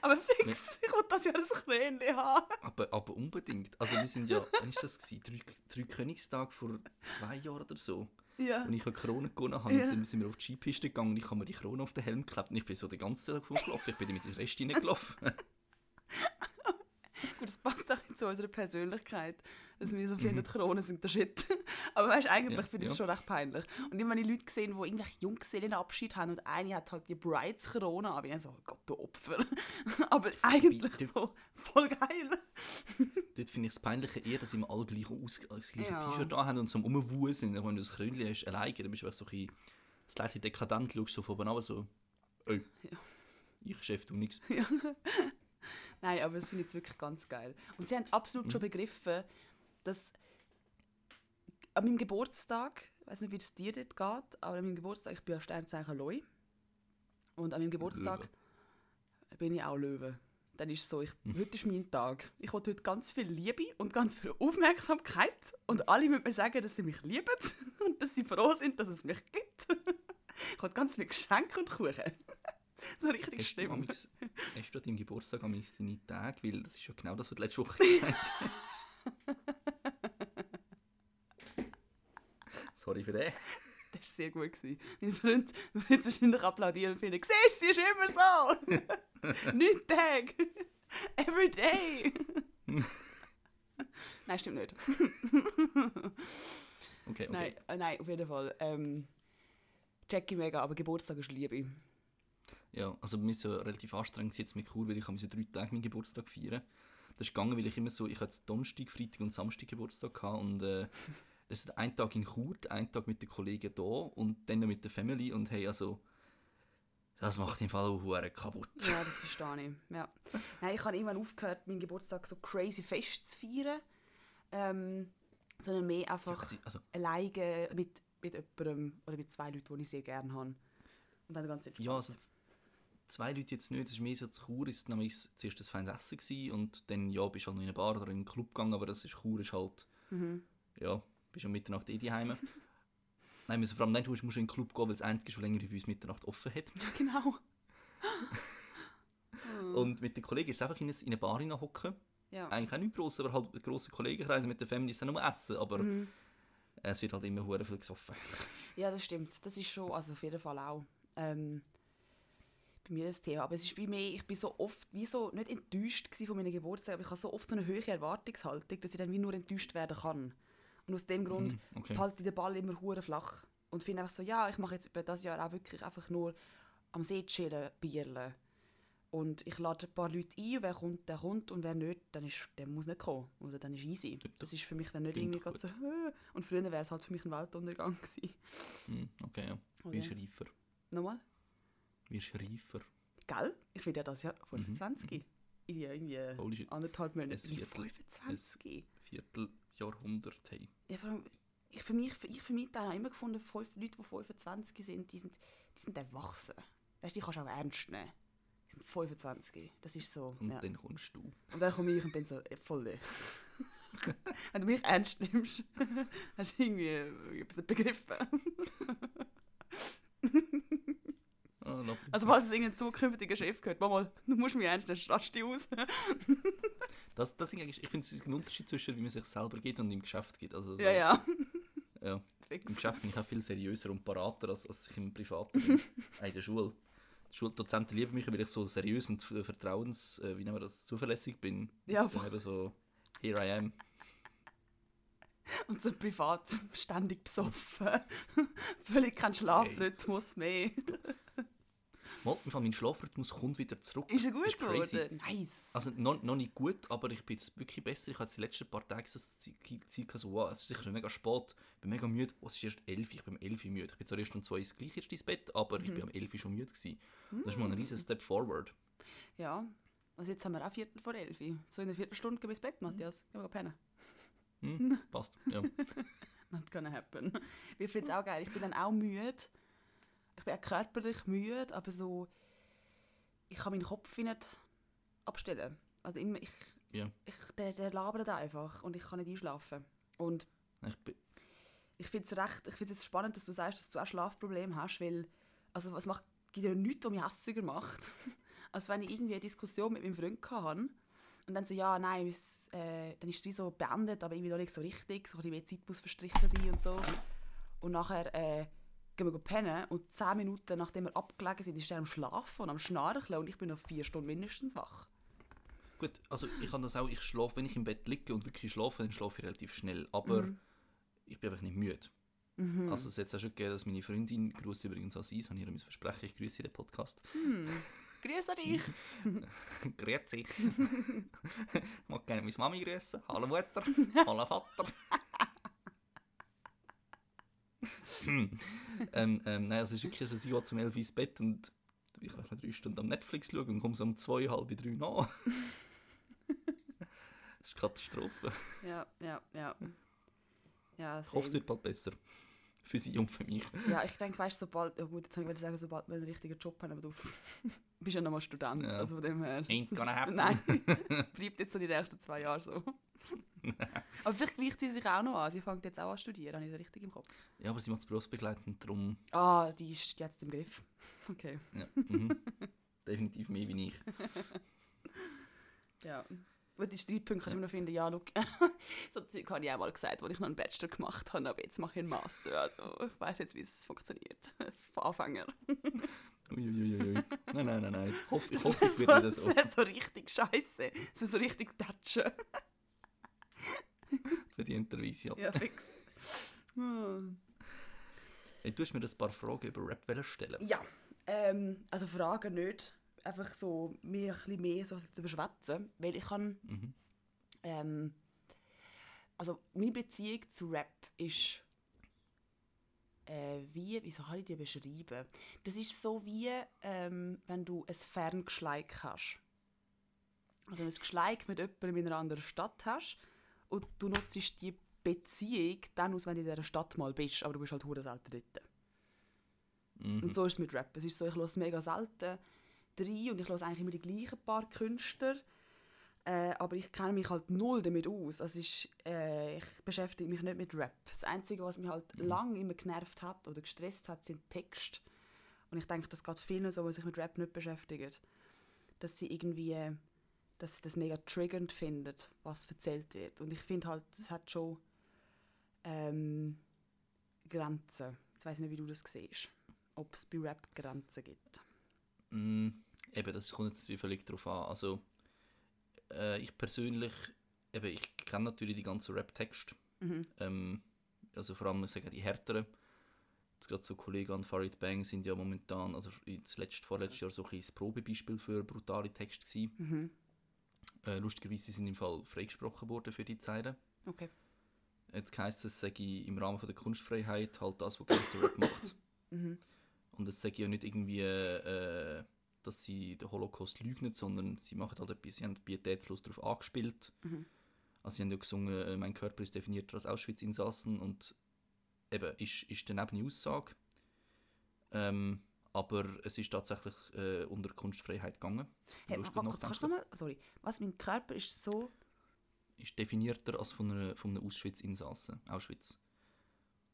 Aber fix, ich will das ja ein Krönchen haben. Aber, aber unbedingt. Also wir sind ja, wann war das? Gewesen? Drei, drei Königstage vor zwei Jahren oder so. Ja. Und ich eine Krone gewonnen habe, Ja. dann sind wir auf die Skipiste gegangen und ich habe mir die Krone auf den Helm geklebt und ich bin so den ganzen Tag rumgelaufen. Ich bin dann mit den Rest reingelaufen. Gut, das passt auch nicht zu unserer Persönlichkeit, dass wir so finden, Kronen sind der Shit. Aber weißt eigentlich Mhm. Ja, finde ich es ja. schon recht peinlich. Und immer wenn ich Leute gesehen, die irgendwelche Junggesellenabschied haben und eine hat halt die Brides-Krone an, bin ich so, oh Gott, du Opfer. Aber eigentlich Bitte. so, voll geil. Dort finde ich es peinlicher eher, dass immer alle gleich aus, das gleiche Ja. T-Shirt haben und so Rumwuhen sind. Aber Wenn du das Krönchen hast, alleine, dann bist du so ein bisschen das leicht dekadent, schaust so von oben runter, so, ey, ich Chef, du nichts. Nein, aber das finde ich jetzt wirklich ganz geil. Und sie haben absolut Mhm. schon begriffen, dass an meinem Geburtstag, ich weiß nicht, wie es dir dort geht, aber an meinem Geburtstag, ich bin ja Sternzeichen Leu. Und an meinem Geburtstag Löwe. bin ich auch Löwe. Dann ist es so, ich, Hm. heute ist mein Tag. Ich will heute ganz viel Liebe und ganz viel Aufmerksamkeit. Und alle müssen mir sagen, dass sie mich lieben und dass sie froh sind, dass es mich gibt. Ich will ganz viel Geschenke und Kuchen. So richtig Hast du, hast du an deinem Geburtstag am deine Tage? Weil das ist ja genau das, was du letzte Woche gesagt hast. Sorry für den. Das war sehr gut. Gewesen. Mein Freund wird wahrscheinlich applaudieren und finden, siehst du, sie ist immer so. Nicht Tag. Every day. nein, stimmt nicht. Okay, okay. Nein, äh, nein, auf jeden Fall. Ähm, ich mega, aber Geburtstag ist Liebe. Ja, also bei mir ist es ja relativ anstrengend jetzt mit Kur, weil ich habe so drei Tage meinen Geburtstag feiern. Das ist gegangen, weil ich immer so, ich hatte Donnerstag, Freitag und Samstag Geburtstag gehabt und äh, das ist ein Tag in Chur, ein Tag mit den Kollegen da und dann mit der Family und hey, also das macht im Fall auch hure kaputt. Ja, das verstehe ich. Ja. Nein, ich habe irgendwann aufgehört, meinen Geburtstag so crazy fest zu feiern. Ähm, sondern mehr einfach Also, also, alleine mit, mit jemandem oder mit zwei Leuten, die ich sehr gerne habe. Und dann ganz entspannt. ja, also zwei Leute jetzt nicht, das ist mehr so zu Chur, ist nämlich zuerst ein feines Essen gewesen und dann ja, bist du halt noch in eine Bar oder in einen Club gegangen, aber das ist Chur ist halt, Mhm. ja, bist um Mitternacht eh daheim. Nein, also vor allem nicht, du musst in den Club gehen, weil das einzige schon länger bis Mitternacht offen hat. Genau. Und mit den Kollegen ist einfach in eine, in eine Bar hocken. Ja. Eigentlich auch nicht gross, aber halt ein grosser Kollegenkreis mit der Family ist dann nur Essen, aber Mhm. es wird halt immer hure viel gesoffen. Ja, das stimmt. Das ist schon, also auf jeden Fall auch ähm, bei mir das Thema. Aber es ist bei mir, ich bin so oft, wie so, nicht enttäuscht von meinen Geburtstagen, aber ich habe so oft so eine hohe Erwartungshaltung, dass ich dann wie nur enttäuscht werden kann. Und aus dem Grund Mhm, okay. halte ich den Ball immer hure flach. Und finde einfach so, ja, ich mache jetzt über das Jahr auch wirklich einfach nur am See chillen, bierle. Und ich lade ein paar Leute ein, wer kommt, der kommt und wer nicht, dann ist, der muss nicht kommen. Oder dann ist easy. Das ist für mich dann nicht irgendwie so, und früher wäre es halt für mich ein Weltuntergang gewesen. Hm, okay, ja. Wirst ja. reifer. Nochmal? Wirst reifer. Gell? Ich bin ja das Jahr Mhm, 25. In irgendwie Holy shit. anderthalb Monaten. Es Ich bin wird- 25. Vierteljahrhundert, hey. Ja, vor allem, ich für mich, ich für mich habe immer gefunden, fünf Leute, die 25 sind, die sind, die sind erwachsen. Weißt du, die kannst du auch ernst nehmen. Die sind 25. Das ist so. Und ja. dann kommst du. Und dann komme ich und bin so, äh, voll. Wenn du mich ernst nimmst, hast du irgendwie etwas begriffen. Also, falls es irgendein zukünftiger Chef gehört, Mama, du musst mich ernst stachst du aus. das, das ist eigentlich, ich finde, es ist ein Unterschied zwischen, wie man sich selber geht und im Geschäft geht. Also, so, ja, ja. ja. Im Fix. Geschäft bin ich auch viel seriöser und parater, als, als ich im Privaten bin. Auch in der Schule. Die Schuldozenten lieben mich, weil ich so seriös und vertrauens, äh, wie nennen wir das, zuverlässig bin. Ja, Dann eben so, here I am. Und so privat ständig besoffen. Völlig kein Schlafrhythmus mehr. Mal, mein Schlafrhythmus kommt wieder zurück. Ist er gut geworden? Nice. Also noch, noch nicht gut, aber ich bin jetzt wirklich besser. Ich hatte die letzten paar Tage so das so, wow, es ist sicher mega spät, ich bin mega müde. Oh, es ist erst 11, ich bin um 11 Uhr müde. Ich bin zwar erst um 2 Uhr gleich erst ins Bett, aber ich bin um 11 Uhr schon müde gewesen. Das ist mal ein riesen Step forward. Ja. Also jetzt haben wir auch Viertel vor elf. So in einer Viertelstunde gehen wir ins Bett, Matthias. Gehen wir pennen. Hm, passt, ja. Not gonna happen. Ich finde es auch geil. Ich bin dann auch müde. Ich bin auch körperlich müde, aber so... Ich kann meinen Kopf nicht abstellen. Also immer, ich, ja. ich, der, der labert einfach und ich kann nicht einschlafen. Und Ich ich finde es recht, ich finde es spannend, dass du sagst, dass du auch Schlafprobleme hast, weil also was macht, gibt ja nichts, was mich hässiger macht, als wenn ich irgendwie eine Diskussion mit meinem Freund hatte und dann so, ja, nein, es, äh, dann ist es wie so beendet, aber irgendwie noch nicht so richtig, so ein bisschen Zeit muss verstrichen sein und so. Und nachher äh, gehen wir pennen und zehn Minuten nachdem wir abgelegen sind, ist er am Schlafen und am Schnarchen und ich bin noch vier Stunden mindestens wach. gut, also ich kann das auch, ich schlafe, wenn ich im Bett liege und wirklich schlafe, dann schlafe ich relativ schnell. Aber ich bin einfach nicht müde. Also es hat jetzt auch schon gegeben, dass meine Freundin, Gruß übrigens an sie, habe ich ihr versprechen, ich grüße den Podcast. Grüße dich! Grüezi. ich mag gerne meine Mami grüßen. Hallo Mutter. Hallo Vater. ähm, ähm, nein, also es ist wirklich so, sie geht zum 11 Uhr ins Bett und ich kann noch drei Stunden am Netflix schauen und komme so um zwei, halb drei nach. das ist Katastrophe. Ja, ja, ja. Ja, Ich hoffe, es wird bald besser. Für sie und für mich. Ja, ich denke, weißt du, sobald, ja gut, jetzt kann ich sagen, sobald wir einen richtigen Job haben, aber du bist ja nochmal Student, Ja. also von dem her. Ain't gonna happen. Nein, es bleibt jetzt so die nächsten zwei Jahre so. Aber vielleicht gleicht sie sich auch noch an. Sie fängt jetzt auch an zu studieren, habe ich das richtig im Kopf? Ja, aber sie macht es berufsbegleitend, darum Ah, die ist jetzt im Griff. Okay, ja, mhm. definitiv mehr wie ich. ja. Und die Streitpunkte kannst du immer noch finden, ja, look, so Zeug habe ich auch mal gesagt, als ich noch einen Bachelor gemacht habe, aber jetzt mache ich einen Master, also ich weiss jetzt, wie es funktioniert. Von Anfänger. Uiuiui. Nein, nein, nein, nein. Ich hoffe, ich, Das hoffe, wäre ich so, werde das das auch wär so richtig scheiße. Das wäre so richtig tatschen. verdienterweise. Ja. Ja, fix. Hm. Hey, du hast mir ein paar Fragen über Rap stellen. Ja, ähm, also Fragen nicht. Einfach so mir ein bisschen mehr so zu überschwätzen. Weil ich kann. Mhm. Ähm, also meine Beziehung zu Rap ist. Äh, wie, wieso kann ich die beschreiben? Das ist so wie, ähm, wenn du ein Ferngeschleik hast. Also wenn du ein Geschleik mit jemandem in einer anderen Stadt hast und du nutzt die Beziehung dann aus, wenn du in dieser Stadt mal bist, aber du bist halt hure selten dort. Mhm. Und so ist es mit Rap. Es ist so, ich höre mega selten rein und ich höre eigentlich immer die gleichen paar Künstler. Äh, aber ich kenne mich halt null damit aus. Also ist, äh, ich beschäftige mich nicht mit Rap. Das Einzige, was mich halt lang immer genervt hat oder gestresst hat, sind Texte. Und ich denke, das geht vielen so, die sich mit Rap nicht beschäftigen. Dass sie irgendwie, äh, dass sie das mega triggernd finden, was erzählt wird. Und ich finde halt, es hat schon ähm, Grenzen. Jetzt ich nicht, wie du das siehst. Ob es bei Rap Grenzen gibt. Mm, eben, das kommt jetzt völlig darauf an. Also, äh, ich persönlich, eben, ich kenne natürlich die ganzen Rap-Texte. Mhm. Ähm, also vor allem, sagen die härteren. Jetzt gerade so Kollegen an Farid Bang sind ja momentan, also das letzte, vorletztes Jahr so ein Probebeispiel für brutale Texte gewesen. Mhm. Äh, lustigerweise sie sind im Fall freigesprochen worden für die Zeilen. Okay. Jetzt heisst es, sage ich im Rahmen von der Kunstfreiheit halt das, was Gangster macht. Mhm. Und es sage ich ja nicht irgendwie, äh, dass sie den Holocaust lügen, sondern sie machen halt etwas, sie haben pietätslos darauf angespielt. Mhm. Also sie haben ja gesungen, äh, mein Körper ist definierter als Auschwitz-Insassen und eben, ist, ist daneben eine Aussage. Ähm, aber es ist tatsächlich äh, unter Kunstfreiheit gegangen. Hey, warte kurz, kannst du nochmal, sorry, was, mein Körper ist so, Ist definierter als von, einer, von einem Auschwitz-Insassen. Auschwitz.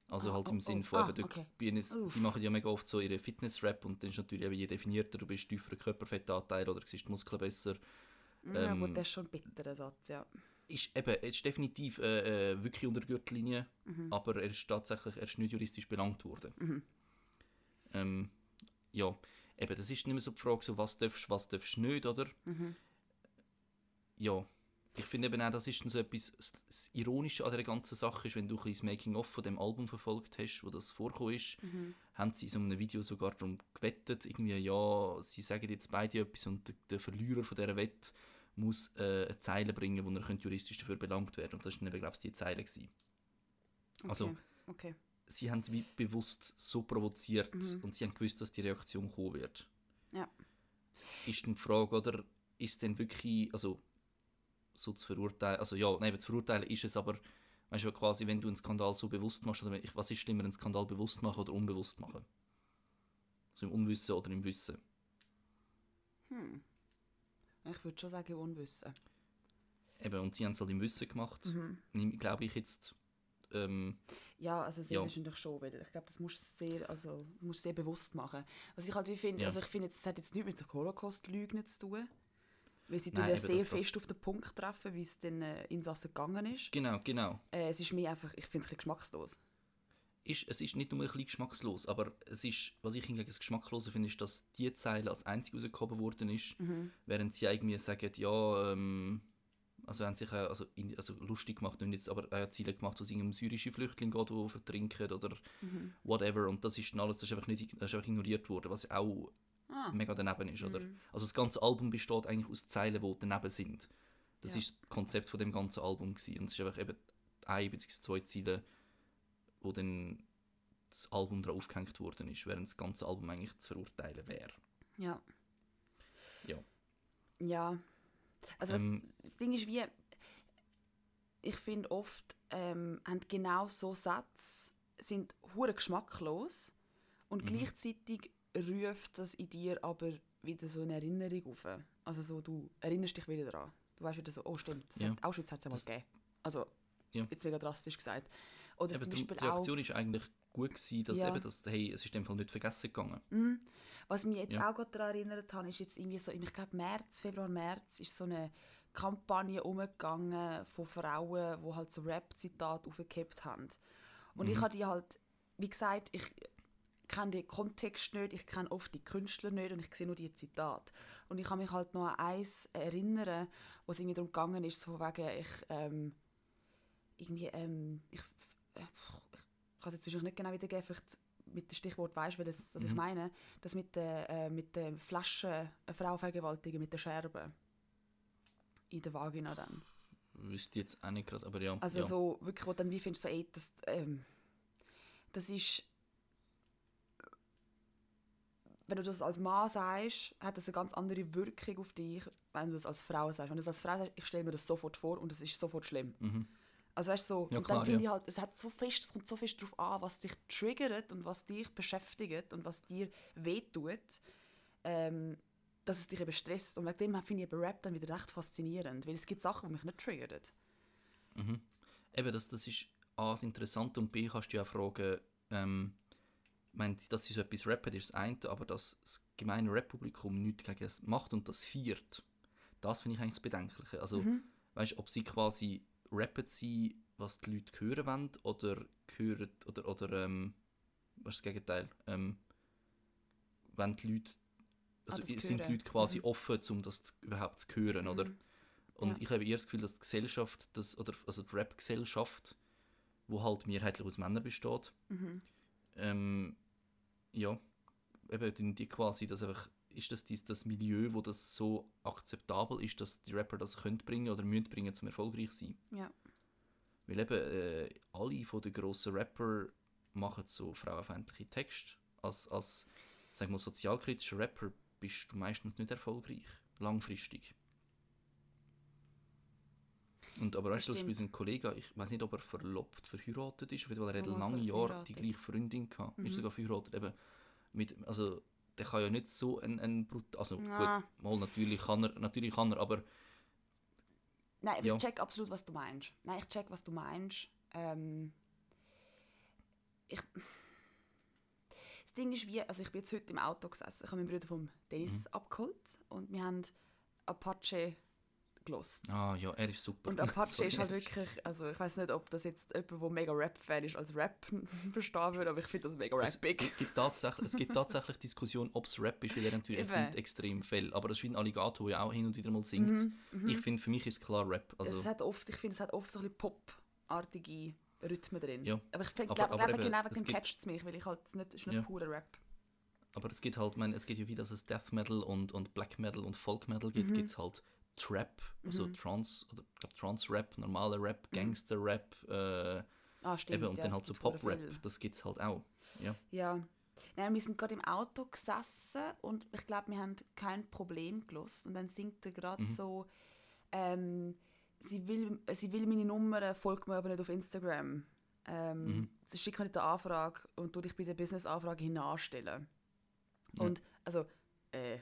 Also Ah, halt oh, im oh, Sinn von, ah, eben, okay. bei ihnen, sie machen ja mega oft so ihre Fitness-Rap und dann ist natürlich eben, je definierter du bist, tiefer Körperfettanteil oder siehst die Muskeln besser. ja Ähm, gut, das ist schon ein bitterer Satz, ja. Ist eben, es ist definitiv äh, äh, wirklich unter Gürtellinie, Mhm. aber er ist tatsächlich er ist nicht juristisch belangt worden. Mhm. Ähm, ja, eben, das ist nicht mehr so die Frage, so, was darfst du, was darfst du nicht, oder? Mhm. Ja, ich finde eben auch, das ist dann so etwas, das, Ironische an der ganzen Sache ist, wenn du ein das Making-of von dem Album verfolgt hast, wo das vorgekommen ist, Mhm. haben sie in so einem Video sogar darum gewettet, irgendwie, ja, sie sagen jetzt beide etwas und der, Verlierer von dieser Wette muss äh, eine Zeile bringen, wo er könnte juristisch dafür belangt werden Und das war dann, glaube ich, die Zeile. Gewesen. Also- Okay. Sie haben wie bewusst so provoziert Mhm. und sie haben gewusst, dass die Reaktion kommen wird. Ja. Ist dann die Frage, oder ist denn wirklich, also so zu verurteilen, also ja, nein, zu verurteilen ist es, aber weißt du, quasi, wenn du einen Skandal so bewusst machst, oder ich- was ist schlimmer, einen Skandal bewusst machen oder unbewusst machen? So im Unwissen oder im Wissen. Hm. Ich würde schon sagen, Unwissen. Eben, und sie haben es halt im Wissen gemacht. Mhm. Glaube ich jetzt. Ähm, Ja, also sehr Ja. wahrscheinlich schon, weil ich glaube, das musst du sehr, also, musst sehr bewusst machen. Was ich halt wie finde, Ja. also ich finde, es hat jetzt nichts mit der Holocaust-Lüge zu tun, weil sie Nein, tun ja eben, sehr das- das- fest auf den Punkt treffen, wie es den äh, Insassen gegangen ist. genau, genau. Äh, es ist mir einfach, ich finde es ein geschmackslos. Ist, es ist nicht nur ein bisschen geschmackslos, aber es ist, was ich hingegen das Geschmacklose finde, ist, dass die Zeile als einzig rausgehoben worden ist, Mhm. während sie irgendwie sagen, ja, ähm, also haben sich auch, also, in, also lustig gemacht, nicht jetzt, aber auch Ziele gemacht, wo es irgendeinem syrischen Flüchtling geht, der vertrinken oder Mhm. whatever und das ist dann alles, das ist einfach nicht, das ist einfach ignoriert worden, was auch Ah. mega daneben ist, oder? Mhm. Also das ganze Album besteht eigentlich aus Zeilen, die daneben sind. Das Ja. ist das Konzept von dem ganzen Album gewesen. und es ist einfach eben ein bzw. zwei Zeilen, wo dann das Album drauf aufgehängt worden ist, während das ganze Album eigentlich zu verurteilen wäre. Ja. Ja. Ja. Also was, Ähm, das Ding ist wie, ich finde oft, ähm, haben genau so Sätze sind hure geschmacklos und Mhm. gleichzeitig ruft das in dir aber wieder so eine Erinnerung auf. Also so, du erinnerst dich wieder daran. Du weißt wieder so, oh stimmt, das Ja. hat, Auschwitz hat es ja mal Das- gegeben. Also, Ja. jetzt mega drastisch gesagt. Oder eben, zum Beispiel die auch... Reaktion ist eigentlich gut gewesen, dass Ja. eben, dass, hey, es ist in dem Fall nicht vergessen gegangen. Mhm. Was mich jetzt Ja. auch gerade daran erinnert hat, ist jetzt irgendwie so, im, ich glaube März, Februar, März, ist so eine Kampagne umgegangen von Frauen, die halt so Rap-Zitate aufgekippt haben. Und ich Mhm. habe die halt, wie gesagt, ich kenne den Kontext nicht, ich kenne oft die Künstler nicht und ich sehe nur die Zitate. Und ich kann mich halt noch an eins erinnern, wo es irgendwie darum gegangen ist, so von wegen, ich, ähm, irgendwie, ähm, ich, äh, ich kann es jetzt wahrscheinlich nicht genau wiedergeben, vielleicht mit dem Stichwort weißt, das, was ich Mhm. meine, das mit der, äh, mit der Flasche, eine Frau vergewaltigen mit der Scherbe in der Vagina dann. Wüsste jetzt auch nicht gerade, aber ja. Also ja. so wirklich, wo dann wie findest du so, ey, das, ähm, das ist, wenn du das als Mann sagst, hat das eine ganz andere Wirkung auf dich, wenn du das als Frau sagst. Wenn du das als Frau sagst, ich stelle mir das sofort vor und es ist sofort schlimm. Mhm. Also weißt du, so, Ja, und klar, dann finde ja. ich halt, es hat so fest, es kommt so fest darauf an, was dich triggert und was dich beschäftigt und was dir wehtut, ähm, dass es dich eben stresst. Und wegen dem finde ich eben Rap dann wieder recht faszinierend, weil es gibt Sachen, die mich nicht triggern. Mhm. Eben, das, das ist A, das Interessante und B, kannst du ja auch fragen, ähm, meine, dass sie so etwas rappen, ist das eine, aber dass das gemeine Rap-Publikum nichts gegen es macht und das feiert, das finde ich eigentlich das Bedenkliche. Also, Mhm. weißt du, ob sie quasi rappen sie, was die Leute hören wollen, oder hören, oder, oder ähm, was ist das Gegenteil? Ähm, wenn die Leute, also Ah, sind die. Leute quasi Mhm. offen, um das zu, überhaupt zu hören, oder? Mhm. Und Ja. ich habe eher das Gefühl, dass die Gesellschaft, das, oder, also die Rap-Gesellschaft, wo halt mehrheitlich aus Männern besteht, Mhm. ähm, ja, eben die, die quasi, das einfach, ist das dies, das Milieu, wo das so akzeptabel ist, dass die Rapper das können bringen oder müssen bringen, zum erfolgreich zu sein. Ja. Weil eben äh, alle von den grossen Rapper machen so frauenfeindliche Texte. Als, als sag mal, sozialkritischer Rapper bist du meistens nicht erfolgreich, langfristig. Und aber weißt du, zum Beispiel stimmt. ein Kollege, ich weiß nicht, ob er verlobt, verheiratet ist, auf jeden Fall, er hat lange Jahre die gleiche Freundin gehabt, Mhm. ist sogar verheiratet, eben mit, also der kann ja nicht so ein, ein brut, also Ja. gut, mal natürlich kann er, natürlich kann er, aber Nein, aber Ja. ich check absolut, was du meinst. Nein, ich check, was du meinst. Ähm, ich, das Ding ist wie, also ich bin jetzt heute im Auto gesessen. Ich habe meinen Bruder vom Dennis Mhm. abgeholt und wir haben Apache gelost. ah ja, er ist super. Und Apache Sorry, ist halt wirklich, also ich weiß nicht, ob das jetzt jemand, der mega Rap-Fan ist, als Rap verstehen würde, aber ich finde das mega Es rappig. gibt, gibt tatsächlich, es gibt tatsächlich Diskussion, ob es Rap ist, weil er natürlich, er singt extrem viel. Aber es ist wie ein Alligator, der auch hin und wieder mal singt. Ich finde, für mich ist es klar Rap. Also, es hat oft, ich finde, es hat oft so ein bisschen Pop-artige Rhythmen drin. Ja. Aber ich glaube, glaub, glaub, genau es wegen dem catcht es mich, weil ich halt es nicht, es ist nicht Ja. purer Rap. aber es gibt halt, ich meine, es gibt ja wie, dass es Death Metal und, und Black Metal und Folk Metal Mhm. gibt, gibt es halt Trap, also Trance, oder ich glaube Trance Rap, normaler Rap, Gangster Rap, äh, Ah, stimmt. eben, und ja, dann halt so gibt verdammt Pop Rap. viel. Das gibt es halt auch. Ja. Ja. Nein, wir sind gerade im Auto gesessen und ich glaube, wir haben kein Problem gelost. Und dann singt er gerade Mhm. so, ähm, sie, will, sie will meine Nummer, folgt mir aber nicht auf Instagram. Ähm, Mhm. Sie schickt mir nicht eine Anfrage und tu dich bei der Business-Anfrage hinanstellen. Ja. Und, also, äh,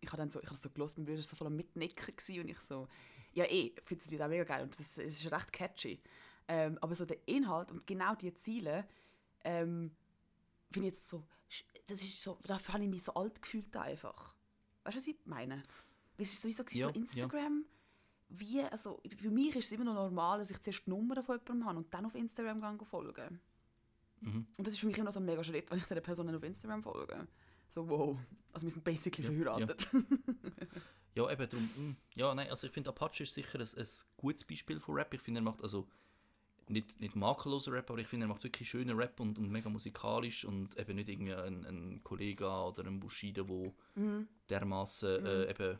ich habe dann so, ich habe so gelost, mein Bruder war so voll am Mitnicken gewesen und ich so, ja eh, finde das Lied auch mega geil und das, es ist recht catchy. Ähm, aber so der Inhalt und genau die Ziele, ähm, finde ich jetzt so, das ist so, dafür habe ich mich so alt gefühlt einfach. Weißt du, was ich meine? Weil Es ist sowieso Ja, so ja. Instagram, wie, also für mich ist es immer noch normal, dass ich zuerst die Nummer von jemandem habe und dann auf Instagram gehe folgen. Mhm. Und das ist für mich immer noch so ein mega Schritt, wenn ich dieser Person auf Instagram folge. So, wow. Also wir sind basically Ja, verheiratet. Ja, eben darum. mm, Ja, nein, also ich finde Apache ist sicher ein, ein gutes Beispiel von Rap. Ich finde, er macht also nicht, nicht makelloser Rap, aber ich finde, er macht wirklich schönen Rap und, und mega musikalisch und eben nicht irgendwie ein, ein Kollege oder ein Bushido, wo Mhm. dermaßen äh, eben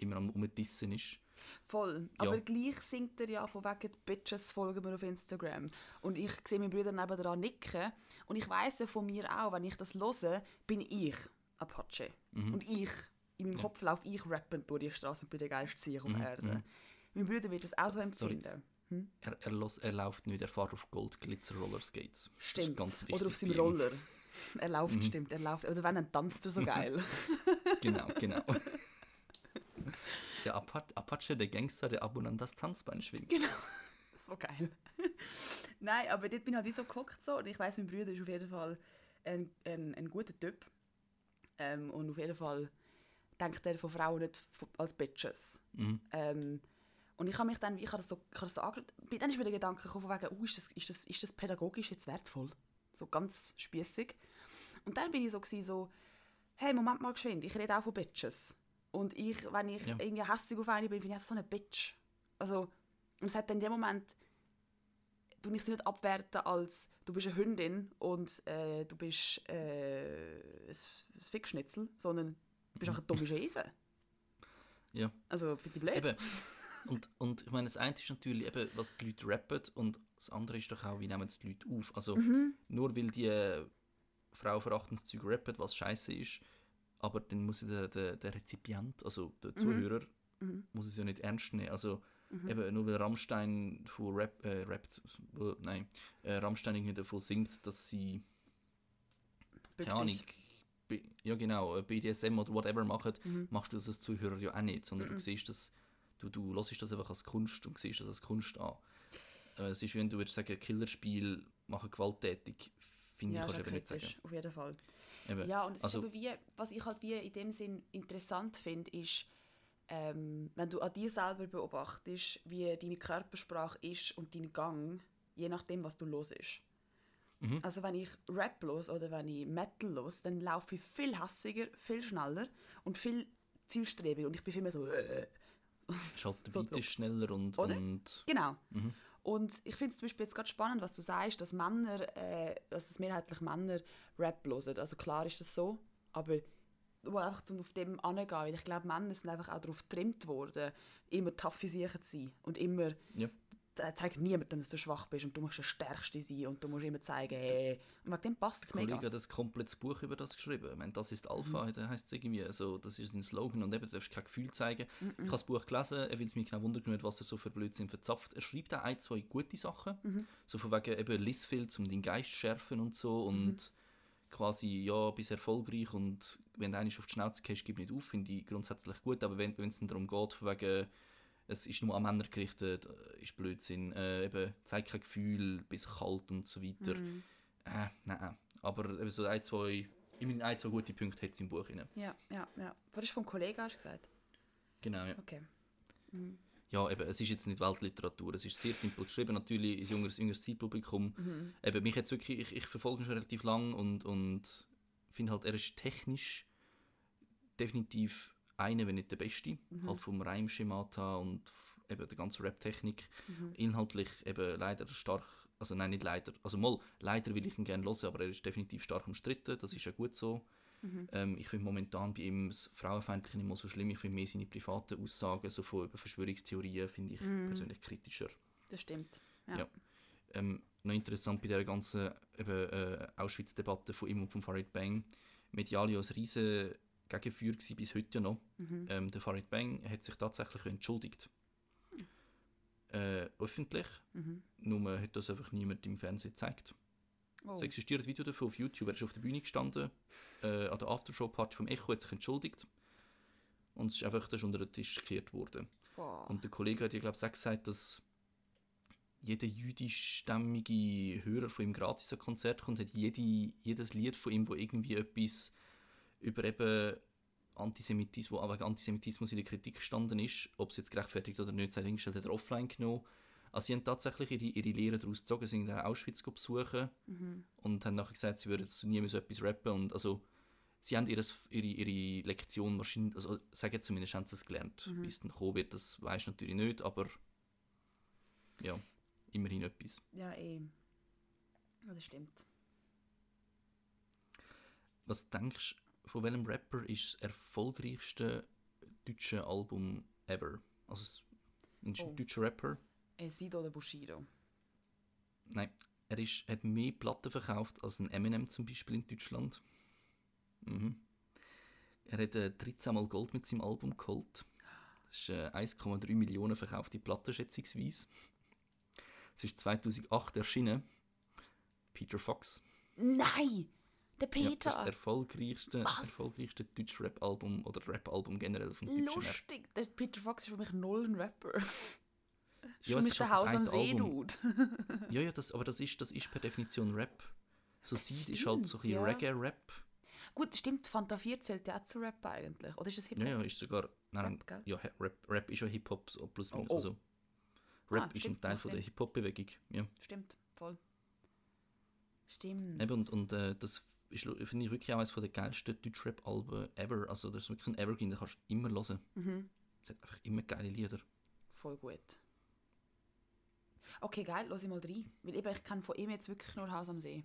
immer am Umdissen ist. Voll. Aber gleich singt er ja von wegen Bitches folgen mir auf Instagram. Und ich sehe meinen Brüder nebenan nicken. Und ich weiss ja von mir auch, wenn ich das höre, bin ich Apache. Und ich, in meinem Kopf laufe ich rappend durch die Straße und bin der geilste Sieg auf Erde. Mein Bruder wird das auch so empfinden. Er, er, los, er läuft nicht, er fährt auf Gold Glitzer Rollerskates. Das ist Stimmt. Oder auf seinem. Roller. Er läuft, stimmt. Er läuft. Oder wenn, dann tanzt er so geil. Genau, genau. Der Apache, der Gangster, der ab und an das Tanzbein schwingt. Genau. so geil. Nein, aber dort bin ich halt wie so geguckt so. Und ich weiss, mein Bruder ist auf jeden Fall ein, ein, ein guter Typ. Ähm, und auf jeden Fall denkt er von Frauen nicht als Bitches. Mhm. Ähm, und ich habe mich dann, ich habe das so, ich habe das so angeschaut, dann ist mir der Gedanke gekommen, von wegen, oh, ist, das, ist, das, ist das pädagogisch jetzt wertvoll? So ganz spießig. Und dann bin ich so, gewesen, so hey, Moment mal geschwind, ich rede auch von Bitches. Und ich, wenn ich Ja. irgendwie hässlich auf eine bin, finde ich, so eine Bitch. Also, und es hat dann in dem Moment, du ich sie nicht abwerten als, du bist eine Hündin und äh, du bist äh, ein, ein Fickschnitzel, sondern du bist auch eine dumme Scheiße. Ja. Also, finde ich blöd. Eben. Und, und ich meine, das eine ist natürlich eben, was die Leute rappen und das andere ist doch auch, wie nehmen es die Leute auf. Also Mhm. nur weil die äh, frauenverachtendes Zeug rappen, was scheiße ist, aber dann muss der, der, der Rezipient, also Mhm. der Zuhörer, muss es ja nicht ernst nehmen. Also eben nur weil Rammstein von Rap, äh, rappt, äh, nein, äh, Rammstein irgendwie davon singt, dass sie keine Ahnung, B- ja genau, äh, BDSM oder whatever machen, Mhm. machst du das als Zuhörer ja auch nicht, sondern du siehst das, du, du hörst das einfach als Kunst und siehst das als Kunst an. Äh, es ist, wie wenn du würdest sagen, Killerspiel machen gewalttätig, finde Ja, ich, kannst du auch eben nicht sagen. auf jeden Fall. Eben. Ja, und es also, ist aber wie, was ich halt wie in dem Sinn interessant finde, ist, ähm, wenn du an dir selber beobachtest, wie deine Körpersprache ist und dein Gang, je nachdem, was du hörst. Mhm. Also wenn ich Rap los oder wenn ich Metal los, dann laufe ich viel hassiger, viel schneller und viel zielstrebiger und ich bin viel mehr so... Äh, Ist halt der so ist schneller und, und Genau. Mhm. Und ich finde es zum Beispiel jetzt gerade spannend, was du sagst, dass Männer, äh, dass es mehrheitlich Männer Rap hören. Also klar ist das so, aber wo einfach zum auf dem angehen, weil ich glaube, Männer sind einfach auch darauf getrimmt worden, immer sich zu sein und immer ja. Da zeigt niemandem, dass du schwach bist und du musst der Stärkste sein und du musst immer zeigen, hey. Und wegen dem passt es Der Kollege mega. hat ein komplettes Buch über das geschrieben. Ich meine, das ist Mhm. Alpha, da heißt es irgendwie, also, das ist sein Slogan und eben, du darfst kein Gefühl zeigen. Ich habe das Buch gelesen, er will es mich genau wundern, was er so für Blödsinn verzapft. Er schreibt auch ein, zwei gute Sachen, Mhm. so von wegen eben Lissfilz, um den Geist zu schärfen und so und Mhm. quasi, ja, bist erfolgreich und wenn du einmal auf die Schnauze gehst, gib nicht auf, finde ich grundsätzlich gut, aber wenn es darum geht, von wegen, es ist nur an Männer gerichtet, äh, ist Blödsinn, äh, eben, zeig kein Gefühl, bist kalt und so weiter. Mhm. Äh, nein. Aber eben so ein, zwei, immerhin ein, zwei gute Punkte hat es im Buch drin. Ja, ja, ja. Was ist vom Kollegen, hast du gesagt? Genau, ja. Okay. Ja, eben, es ist jetzt nicht Weltliteratur, es ist sehr simpel geschrieben, natürlich ein jüngeres, jüngeres Zeitpublikum. Mhm. Eben, mich jetzt wirklich, ich, ich verfolge ihn schon relativ lang und, und finde halt, er ist technisch definitiv einer, wenn nicht der Beste. Mhm. Halt vom Reimschemata und eben der ganzen Rap-Technik. Mhm. Inhaltlich eben leider stark, also nein, nicht leider, also mal, leider will ich ihn gerne hören, aber er ist definitiv stark umstritten, das ist ja gut so. Mhm. Ähm, ich finde momentan bei ihm das Frauenfeindliche nicht mal so schlimm, ich finde mehr seine privaten Aussagen so von über Verschwörungstheorien finde ich persönlich kritischer. Das stimmt. Ja. Ja. Ähm, noch interessant bei dieser ganzen eben, äh, Auschwitz-Debatte von ihm und von Farid Bang. Medial ja ein riesen Gegenfeuer gewesen, bis heute ja noch. Mhm. Ähm, der Farid Bang hat sich tatsächlich entschuldigt. Äh, öffentlich, Mhm. nur man hat das einfach niemand im Fernsehen gezeigt. Oh. Es existiert ein Video davon auf YouTube, er ist auf der Bühne gestanden, äh, an der Aftershow-Party vom Echo, hat sich entschuldigt. Und es ist einfach das ist unter den Tisch gekehrt worden. Boah. Und der Kollege hat glaube ich, auch gesagt, dass jeder jüdischstämmige Hörer von ihm gratis ein Konzert kommt, hat jede, jedes Lied von ihm, wo irgendwie etwas über eben Antisemitismus, wo wegen Antisemitismus in der Kritik gestanden ist, ob es jetzt gerechtfertigt oder nicht, sei dahingestellt, hat er offline genommen. Also sie haben tatsächlich ihre, ihre Lehre daraus gezogen, sie sind auch Auschwitz besuchen Mhm. und haben nachher gesagt, sie würden nie mehr so etwas rappen und also sie haben ihres, ihre, ihre Lektion wahrscheinlich, also sagen jetzt zumindest, haben sie es gelernt. Mhm. Wie es dann kommen wird, das weiß natürlich nicht, aber ja, immerhin etwas. Ja, eh. Das stimmt. Was denkst du, von welchem Rapper ist das erfolgreichste deutsche Album ever? Also ein Oh. deutscher Rapper? Eh, Sido oder Bushido? Nein, er ist, hat mehr Platten verkauft als ein Eminem zum Beispiel in Deutschland. Mhm. Er hat äh, 13 Mal Gold mit seinem Album geholt. Das ist äh, 1,3 Millionen verkaufte Platten schätzungsweise. Es ist 2008 erschienen. Peter Fox. Nein! Der Ja, Peter! das ist das erfolgreichste, Was? erfolgreichste deutsche Rap-Album oder Rap-Album generell vom deutschen. Lustig! Der Peter Fox ist für mich null ein Rapper. Das ist Ja, für es mich ist der halt Haus das am See. Dude. Ja, ja, das, aber das ist, das ist per Definition Rap. So Seed ist halt so ein ja. Reggae-Rap. Gut, stimmt, Fanta 4 zählt ja auch zu Rap eigentlich. Oder ist das Hip-Hop? Ja, ja, ist sogar. Nein, Rap, gell? ja, Rap, Rap ist ja Hip-Hop so plus Oh, minus. oh. Also, Rap Ah, ist stimmt, ein Teil von der. Hip-Hop-Bewegung. Ja. Stimmt, voll. Stimmt. Eben, und, und äh, das ist, finde ich wirklich auch eines der geilsten Deutsch-Rap-Alben ever. Also, das ist wirklich ein Evergreen, den kannst du immer hören. Mhm. Es hat einfach immer geile Lieder. Voll gut. Okay, geil, lass ich mal rein. Weil eben, ich kenne von ihm jetzt wirklich nur Haus am See.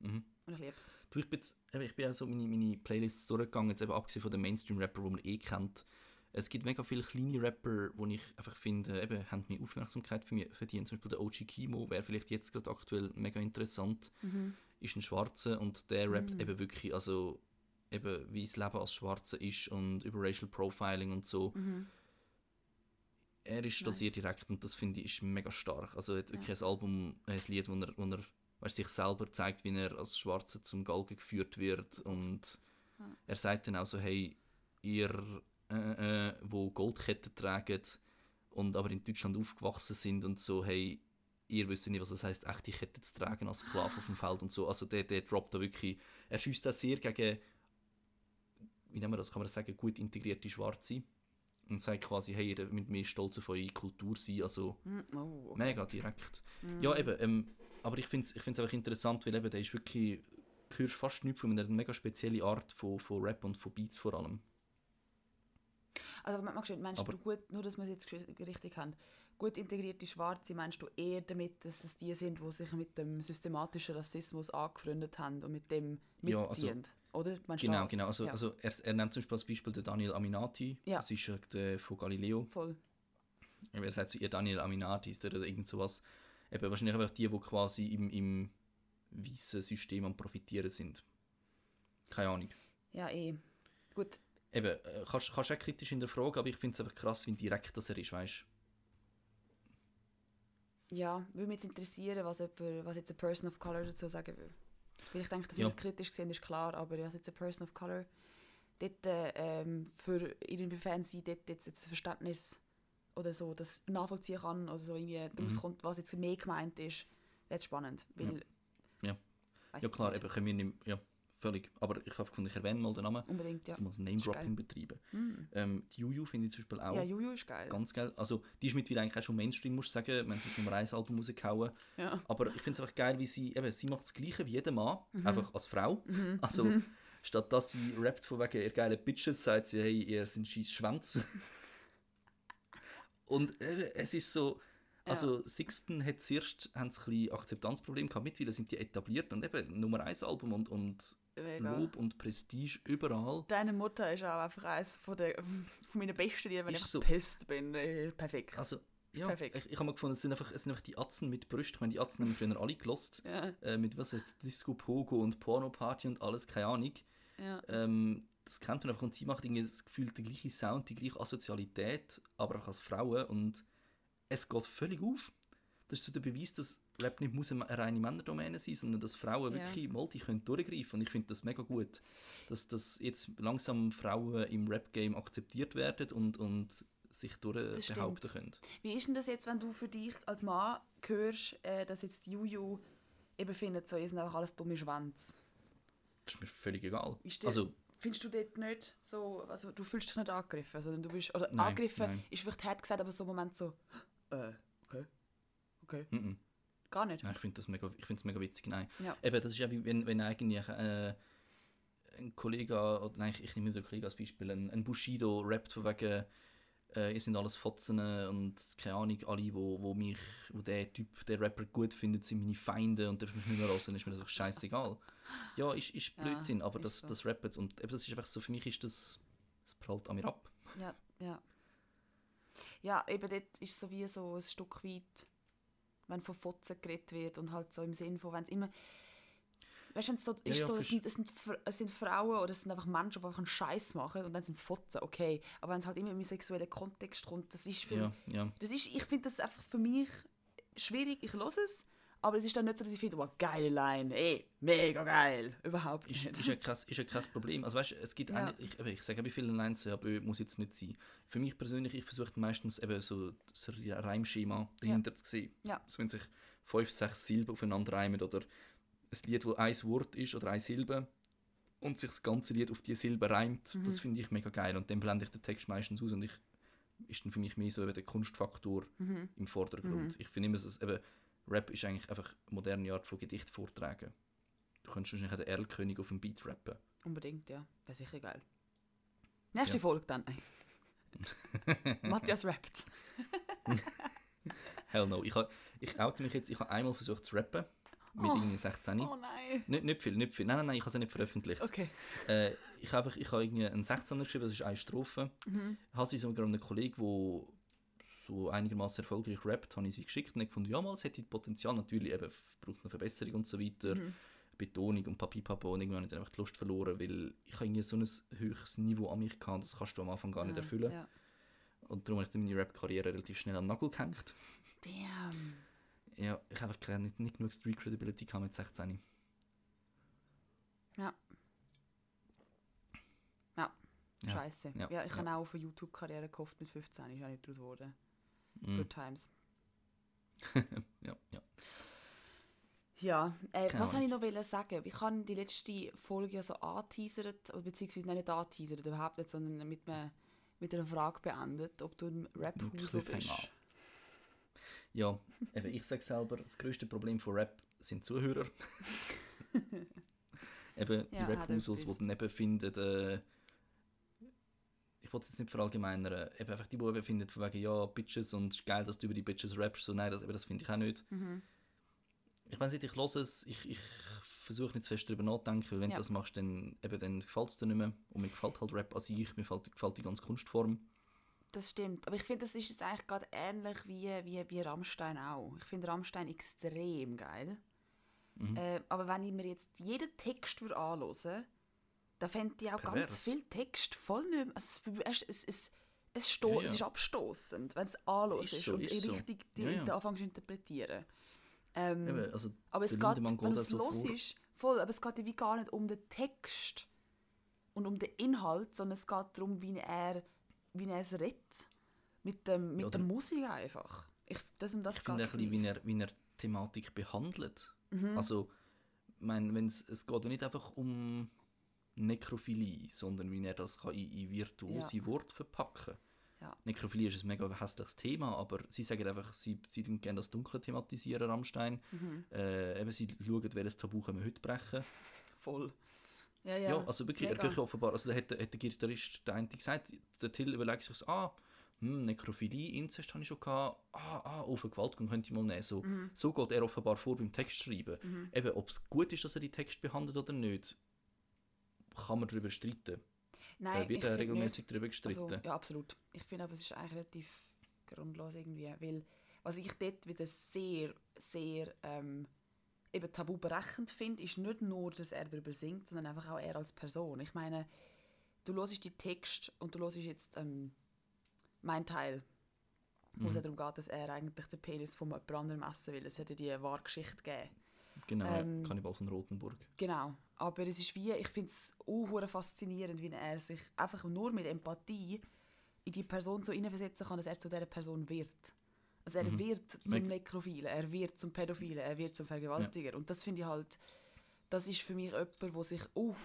Mhm. Und ich liebe es. Du, ich bin, jetzt, eben, ich bin auch so meine, meine Playlists durchgegangen, jetzt eben abgesehen von den Mainstream-Rapper, die man eh kennt. Es gibt mega viele kleine Rapper, wo ich einfach finde, eben, haben mehr Aufmerksamkeit für mich verdient. Zum Beispiel der OG Kimo wäre vielleicht jetzt gerade aktuell mega interessant. Mhm. Ist ein Schwarzer und der rappt eben wirklich, also eben wie das Leben als Schwarzer ist und über Racial Profiling und so. Mhm. Er ist da sehr Nice. direkt und das finde ich ist mega stark. Also er hat wirklich ein Album, ein Lied, wo er, wo er weißt, sich selber zeigt, wie er als Schwarzer zum Galgen geführt wird und er sagt dann auch so, hey, ihr, äh, äh, wo Goldketten tragen und aber in Deutschland aufgewachsen sind und so, hey, ihr wisst nicht, was das heißt, echte Ketten zu tragen als Sklave auf dem Feld und so. Also der, der droppt da wirklich, er schießt da sehr gegen, wie nennen wir das, kann man das sagen, gut integrierte Schwarze und sagt quasi, hey, ihr müsst mehr stolz auf eure Kultur sein, also Mhm. Oh, okay. mega direkt. Ja, eben, ähm, aber ich finde es ich find's einfach interessant, weil eben der ist wirklich, du hörst fast nichts von ihm, der hat eine mega spezielle Art von, von Rap und von Beats vor allem. Also meinst du, meinst Aber- du gut, nur dass wir es jetzt richtig haben, gut integrierte Schwarze, meinst du eher damit, dass es die sind, die sich mit dem systematischen Rassismus angefreundet haben und mit dem Ja, also- mitziehen? oder? Meinst du Genau, das? genau. Also, ja. also er, er nennt zum Beispiel als Beispiel den Daniel Aminati, Ja. das ist der von Galileo. Voll. Er sagt so, ihr Daniel Aminati ist der oder irgend sowas. Eben wahrscheinlich einfach die, die quasi im, im weißen System am Profitieren sind. Keine Ahnung. Ja, eh. Gut, Eben, äh, kannst kannst auch kritisch hinterfragen, aber ich finde es einfach krass, wie direkt das er ist, weißt ja, würde mich jetzt interessieren, was, jemand, was jetzt eine Person of Color dazu sagen will. Weil ich denke, dass wir Ja. das kritisch sehen, ist klar, aber was jetzt eine Person of Color dort, äh, ähm, für inwiefern sie dort jetzt, jetzt ein Verständnis oder so das nachvollziehen kann oder so irgendwie Mhm. daraus kommt, was jetzt mehr gemeint ist, das ist spannend. Weil, Ja. Ja jetzt klar, eben können wir nicht, ja, völlig. Aber ich habe gefunden, ich erwähne mal den Namen. Unbedingt, ja. Ich muss Name-Dropping betreiben. Mhm. Ähm, die Juju finde ich zum Beispiel auch Ja, Juju ist geil. ganz geil. Also die ist mittlerweile eigentlich auch schon Mainstream, muss ich sagen. wenn sie das Nummer 1 Album rausgehauen. Ja. Aber ich finde es einfach geil, wie sie, eben, sie macht das Gleiche wie jeder Mann, Mhm. einfach als Frau. Also statt dass sie rappt von wegen ihr geile Bitches, sagt sie, hey, ihr sind scheiß Schwanz. Und äh, es ist so, also Sixten hat zuerst haben sie ein bisschen Akzeptanzproblem gehabt, mittlerweile sind die etabliert und eben Nummer 1 Album und, und Mega. Lob und Prestige überall. Deine Mutter ist auch einfach eines von, der, von meinen besten Lieder, wenn Ist ich so. pisst bin. Äh, Perfekt. Also, ja, Perfekt. ich, ich habe mal gefunden, es sind, einfach, es sind einfach die Atzen mit Brüsten. Ich meine, die Atzen haben früher alle gelost. ja, Äh, mit was heißt Disco Pogo und Porno Party und alles, keine Ahnung. ja. Ähm, das kennt man einfach und sie macht irgendwie das Gefühl, der gleiche Sound, die gleiche Asozialität, aber auch als Frauen und es geht völlig auf. Das ist so der Beweis, dass Rap nicht muss eine reine Männerdomäne sein, sondern dass Frauen Ja. wirklich mal die können durchgreifen und ich finde das mega gut, dass, dass jetzt langsam Frauen im Rap-Game akzeptiert werden und, und sich durch stimmt. behaupten können. Wie ist denn das jetzt, wenn du für dich als Mann hörst, äh, dass jetzt Juju eben findet, so, ihr sind einfach alles dumme Schwänze? Das ist mir völlig egal. Ist Also, Findest du dort nicht so, also du fühlst dich nicht angegriffen, sondern du bist, oder Nein, angegriffen nein. ist vielleicht hart gesagt, aber so ein Moment so, äh, okay, okay, mm -mm. Gar nicht. Nein, ich finde das mega, ich find's mega witzig. Nein. Ja. Eben, das ist ja wie wenn, wenn eigentlich äh, ein Kollege, oder nein, ich, ich nehme einen Kollegen als Beispiel, ein, ein Bushido rappt von wegen, äh, ihr sind alles Fotzen und keine Ahnung, alle, wo, wo mich, wo der Typ, der Rapper gut findet, sind meine Feinde und dürfen mich nicht mehr hören, ist mir das auch scheißegal. Ja, ist, ist Ja, Blödsinn, aber ist das, so. das Rappen und eben, das ist einfach so, für mich ist das, das prallt an mir ab. Ja, ja. Ja, eben dort ist so wie so ein Stück weit, wenn von Fotzen geredet wird und halt so im Sinn von, wenn es immer... Weißt du, so, ist ja, so, es, sind, es, sind, es sind Frauen oder es sind einfach Menschen, die einfach einen Scheiß machen und dann sind es Fotzen, okay. Aber wenn es halt immer im sexuellen Kontext kommt, das ist für Ja, ja. Das ist, ich finde das einfach für mich schwierig. Ich höre es, aber es ist dann nicht so, dass ich finde, wow, geile Line, ey, mega geil. Überhaupt ist, nicht. ist, ja krass, ist ja krass Problem. Also weißt, es gibt Ja. eine, ich, ich sage, wie viele Lines ja, bö, muss jetzt nicht sein. Für mich persönlich, ich versuche meistens eben so das Reimschema dahinter zu sehen. Ja. So, wenn sich fünf, sechs Silben aufeinander reimen oder ein Lied, wo ein Wort ist oder eine Silbe und sich das ganze Lied auf die Silbe reimt, Mhm. das finde ich mega geil. Und dann blende ich den Text meistens aus und ich ist dann für mich mehr so eben der Kunstfaktor Mhm. im Vordergrund. Ich finde immer, dass eben, Rap ist eigentlich einfach eine moderne Art von Gedicht vortragen. Du könntest wahrscheinlich den Erlkönig auf dem Beat rappen. Unbedingt, ja. Das ist sicher geil. Nächste Ja. Folge dann. Matthias rappt. Hell no. Ich, ha, ich oute mich jetzt, ich habe einmal versucht zu rappen. Mit Oh. irgendwie 16. Oh nein. Nicht, nicht viel, nicht viel. Nein, nein, nein, ich habe es nicht veröffentlicht. Okay. Äh, ich habe einfach, ich irgendwie einen 16er geschrieben, das ist eine Strophe. Mhm. Habe sie sogar einem Kollegen, der so einigermaßen erfolgreich rappt, habe ich sie geschickt und ich gefunden, ja mal, es hätte Potenzial, natürlich eben, braucht eine Verbesserung und so weiter. Mhm. Betonung und Papipapo und irgendwann habe ich einfach die Lust verloren, weil ich irgendwie so ein höchstes Niveau an mich gehabt, das kannst du am Anfang gar nicht Ja, erfüllen. Ja. Und darum habe ich meine Rap-Karriere relativ schnell am Nagel gehängt. Damn. Ja, ich habe einfach nicht, nicht genug Street Credibility gehabt mit 16. Ja. Ja. Ja. Scheiße. Ja, Ja, ich ja. habe auch auf eine YouTube-Karriere gehofft mit 15, ist auch nicht daraus geworden. Mm. Good times. Ja, ja. Ja, äh, Keine was wollte ich noch sagen? Ich habe die letzte Folge ja so angeteasert, beziehungsweise nein, nicht angeteasert, überhaupt nicht, sondern mit, einem, mit einer Frage beendet, ob du im Rap-Huso Cliffhanger. bist. Ja, eben, ich sage selber, das größte Problem von Rap sind Zuhörer. eben die Ja, Rap hat Usos, die etwas. dann eben finden, äh, ich wollte es jetzt nicht verallgemeinern, eben einfach die, die eben finden, von wegen, ja, Bitches und es ist geil, dass du über die Bitches rappst, so nein, das, eben, das finde ich auch nicht. Mhm. Ich weiß nicht, ich höre es, ich, ich versuche nicht zu fest darüber nachzudenken, weil wenn Ja. du das machst, dann, eben, dann gefällt es dir nicht mehr. Und mir gefällt halt Rap an sich, mir gefällt, gefällt die ganze Kunstform. Das stimmt. Aber ich finde, das ist jetzt eigentlich gerade ähnlich wie, wie, wie Rammstein auch. Ich finde Rammstein extrem geil. Mhm. Äh, aber wenn ich mir jetzt jeden Text würde dann fände ich auch ganz Pervers. viel Text voll nicht mehr. Also es, es, es, es, sto Ja, ja. es ist abstoßend, wenn es anhörst Ist so, und ist so. richtig die Ja, ja. Anfängst zu interpretieren. Ähm, Eben, also, aber es geht, wenn geht auch es so los vor. ist, voll, aber es geht ja wie gar nicht um den Text und um den Inhalt, sondern es geht darum, wie er, wie er es redet. Mit, dem, mit Ja, der Musik einfach. Ich, das, um das ich finde auch, wie er, wie er Thematik behandelt. Mhm. Also, ich meine, wenn's, es geht ja nicht einfach um Nekrophilie, sondern wie er das kann in, in virtuose Worte verpacken Ja. Nekrophilie ist ein mega hässliches Thema, aber sie sagen einfach, sie, sie gerne das Dunkle thematisieren, Rammstein. Mhm. Äh, eben, sie schauen, welches Tabu können wir heute brechen. Voll. Ja, ja. Ja, also wirklich, mega. er offenbar, also da hat, der- hat der Gitarrist, der eine gesagt, der Till überlegt sich so, ah, hm, Nekrophilie, Inzest habe ich schon gehabt, ah, ah, auf eine Gewaltgang könnte ich mal nehmen. So, Mhm. so geht er offenbar vor beim Textschreiben. Eben, ob es gut ist, dass er die Text behandelt oder nicht, kann man darüber streiten. Nein, äh, wird ich find regelmäßig darüber gestritten. Also, ja, absolut. Ich finde aber, es ist eigentlich relativ grundlos irgendwie, weil was ich dort wieder sehr, sehr ähm, eben tabu berechend finde, ist nicht nur, dass er darüber singt, sondern einfach auch er als Person. Ich meine, du hörst die Text und du hörst jetzt ähm, mein Teil, wo Mhm. es ja darum geht, dass er eigentlich den Penis von jemand anderem essen will. Es hätte die wahre Geschichte gegeben. Genau, ähm, ja, Kannibal von Rotenburg. Genau, aber es ist wie, ich finde es auch faszinierend, wie er sich einfach nur mit Empathie in die Person so hineinversetzen kann, dass er zu dieser Person wird. Also er Mhm. wird zum Nekrophilen, er wird zum Pädophilen, er wird zum Vergewaltiger. Und das finde ich halt, das ist für mich jemand, der sich auch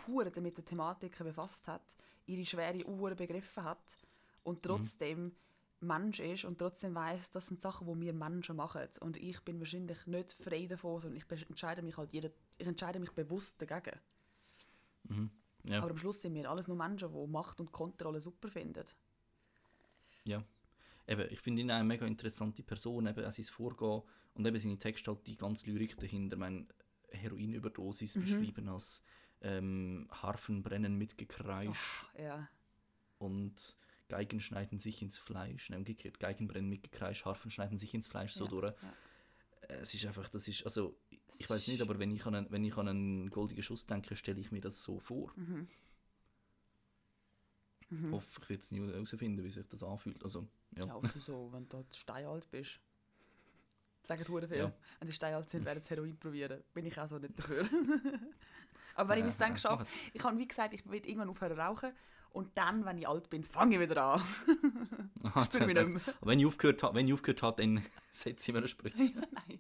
mit der Thematik befasst hat, ihre schwere Uhren begriffen hat Mhm. und trotzdem Mensch ist und trotzdem weiß, das sind Sachen, die wir Menschen machen. Und ich bin wahrscheinlich nicht frei davon, sondern ich entscheide mich halt jeder, ich entscheide mich bewusst dagegen. Mhm. Ja. Aber am Schluss sind wir alles nur Menschen, die Macht und Kontrolle super finden. Ja. Eben, ich finde ihn eine mega interessante Person, eben auch sein Vorgehen und eben seine Texte halt die ganze Lyrik dahinter. Ich meine, Heroinüberdosis Mhm. beschrieben als ähm, Harfen brennen mit Gekreisch Ach, ja. und Geigen schneiden sich ins Fleisch. Nein, umgekehrt, Geigen brennen mit Gekreisch, Harfen schneiden sich ins Fleisch so ja, durch. Ja. Es ist einfach, das ist, also, ich weiß nicht, aber wenn ich, an einen, wenn ich an einen goldigen Schuss denke, stelle ich mir das so vor. Mhm. Ich hoffe, ich werde es nie herausfinden, wie sich das anfühlt. Also, ja. Ja, außer so, wenn du steinalt bist. Sagen hure viel. Ja. Wenn sie steinalt sind, werden sie Heroin probieren. Bin ich auch so nicht dafür. Aber wenn ich Ja, es dann geschafft ich habe wie gesagt, ich will irgendwann aufhören rauchen und dann, wenn ich alt bin, fange ich wieder an. Aha. Aber wenn ich aufgehört habe, wenn ich aufgehört habe, dann setze ich mir eine Spritze. ja, nein.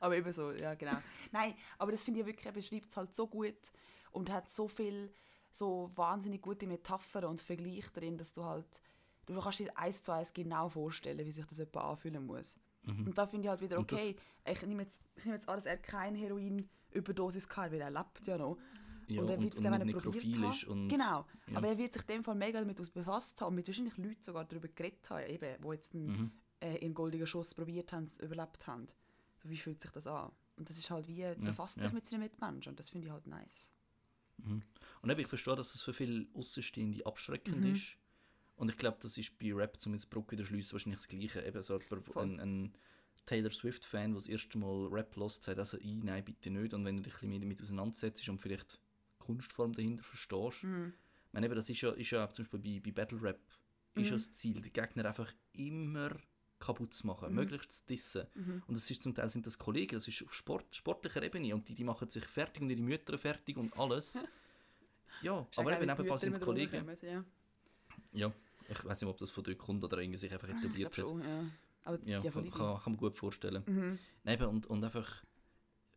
Aber eben so, ja genau. Nein, aber das finde ich wirklich, er beschreibt es halt so gut und hat so viel so wahnsinnig gute Metaphern und Vergleiche drin, dass du halt, du kannst dir eins zu eins genau vorstellen, wie sich das jemand anfühlen muss. Und da finde ich halt wieder, okay, ich nehme jetzt, ich nehme jetzt an, dass er keine Heroin-Überdosis hatte, weil er lebt ja noch. Ja, und er wird es er probiert hat. und- Genau, ja. aber er wird sich in dem Fall mega damit befasst haben und mit wahrscheinlich Leuten sogar darüber geredet haben, eben, die jetzt einen, Mhm. äh, ihren goldenen Schuss probiert haben, es überlebt haben. So, wie fühlt sich das an? Und das ist halt wie, er befasst sich mit seinen Mitmenschen und das finde ich halt nice. Und eben, ich verstehe, dass es für viele Außenstehende abschreckend Mhm. ist. Und ich glaube, das ist bei Rap, zumindest Bruck wieder schließen, wahrscheinlich das Gleiche. Eben so ein, ein Taylor Swift-Fan, der das erste Mal Rap lost, sagt also, «I, nein, bitte nicht. Und wenn du dich ein bisschen mehr damit auseinandersetzt und vielleicht Kunstform dahinter verstehst, Mhm. ich meine, eben, das ist ja, ist ja zum Beispiel bei, bei Battle Rap ist Mhm. ja das Ziel, den Gegner einfach immer kaputt zu machen, Mhm. möglichst zu dissen. Und das ist zum Teil sind das Kollegen, das ist auf Sport, sportlicher Ebene und die, die machen sich fertig und ihre Mütter fertig und alles. ja, Ist aber eben die ebenfalls sind es Kollegen. Ja, Ja, ich weiß nicht, ob das von dort kommt oder irgendwie sich einfach ich etabliert hat. schon, ja. Ja, ist kann, easy. kann man gut vorstellen. Mhm. Eben, und, und einfach,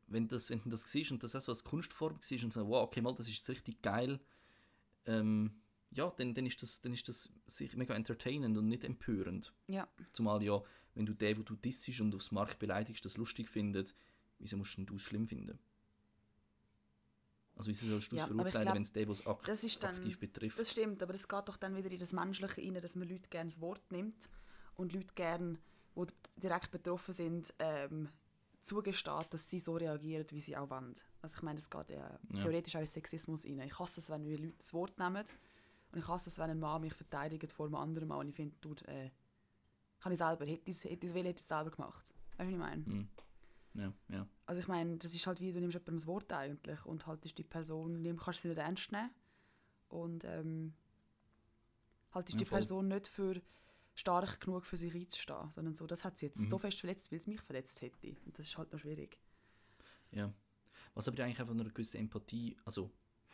wenn das, wenn du das siehst und das auch so als Kunstform siehst und so, wow, okay, mal, das ist jetzt richtig geil, ähm, ja, dann, dann, ist das, dann ist das sicher mega entertainend und nicht empörend. Ja, Zumal ja, wenn du den, wo du dissest und aufs Markt beleidigst, das lustig findet, wieso musst du es schlimm finden? Also wieso sollst du es Ja, verurteilen, wenn es den, was ak Das ist dann, aktiv betrifft? das stimmt, aber es geht doch dann wieder in das Menschliche rein, dass man Leute gerne das Wort nimmt und Leute gerne, die direkt betroffen sind, ähm, zugesteht, dass sie so reagieren, wie sie auch wollen. Also ich meine, es geht ja, Ja. theoretisch auch in Sexismus rein. Ich hasse es, wenn wir Leute das Wort nehmen und ich hasse es, wenn ein Mann mich verteidigt vor einem anderen Mann und ich finde, du, äh, kann ich selber, hätte ich es hätte wollen, hätte ich es selber gemacht. Weißt du, was ich meine? Hm. Ja, ja. Also ich meine, das ist halt wie, du nimmst jemandem das Wort eigentlich und haltest die Person, nimm, kannst sie nicht ernst nehmen und ähm, haltest Ja, die voll. Person nicht für stark genug für sich einzustehen, sondern so, das hat sie jetzt Mhm. so fest verletzt, weil es mich verletzt hätte. Und das ist halt noch schwierig. Ja. Was aber eigentlich einfach eine gewisse Empathie, also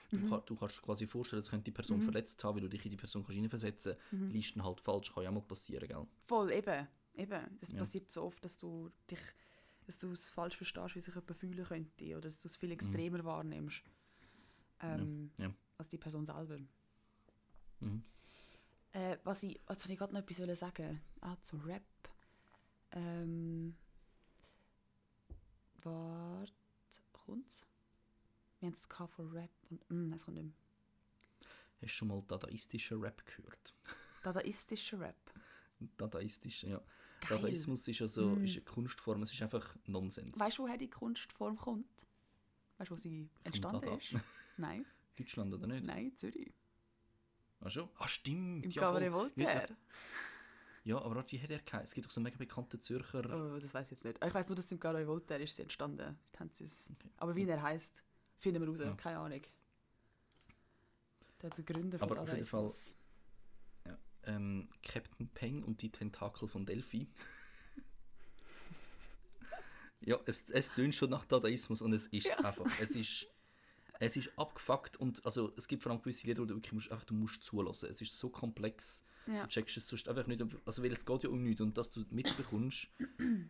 du, Mhm. kann, du kannst dir quasi vorstellen, es könnte die Person verletzt haben, weil du dich in die Person kannst hineinversetzen kannst, Mhm. liest halt falsch, kann ja mal passieren, gell? Voll, eben. eben. Das Ja. passiert so oft, dass du dich dass du es falsch verstehst, wie sich jemand fühlen könnte oder dass du es viel Mhm. extremer wahrnimmst ähm, ja. als die Person selber. Mhm. Äh, was ich, was habe ich gerade noch etwas wollen sagen? Ah, zu Rap. Ähm, warte, kommt's? Wir haben es von Rap und, mm, nein, es kommt nicht mehr. Hast du schon mal dadaistischen Rap gehört? Dadaistischer Rap. Dadaistische, ja. Geil. Dadaismus ist also Mm. ist eine Kunstform, es ist einfach Nonsens. Weißt du, woher die Kunstform kommt? Weißt du, wo sie entstanden ist? Nein, Deutschland oder nicht? nein, Zürich. Ach schon? Ah, stimmt. Im ja, Cabaret voll. Voltaire. Ja, aber warte, wie hat er geheißen? Es gibt doch so einen mega bekannten Zürcher... Oh, das weiß ich jetzt nicht. Ich weiß nur, dass im Cabaret Voltaire ist sie entstanden. Es. Okay. Aber wie er heißt, finden wir raus. Ja. Keine Ahnung. Der der Gründer von Aber auf jeden Fall- ähm, Captain Peng und die Tentakel von Delphi. ja, es, es tönt schon nach Dadaismus und es ist einfach. Es ist, es ist abgefuckt und also es gibt vor allem gewisse Lieder, wo du wirklich musst, einfach, du musst zulassen. Es ist so komplex, Ja. du checkst es sonst einfach nicht. Also weil es geht ja um nichts und dass du mitbekommst. Zum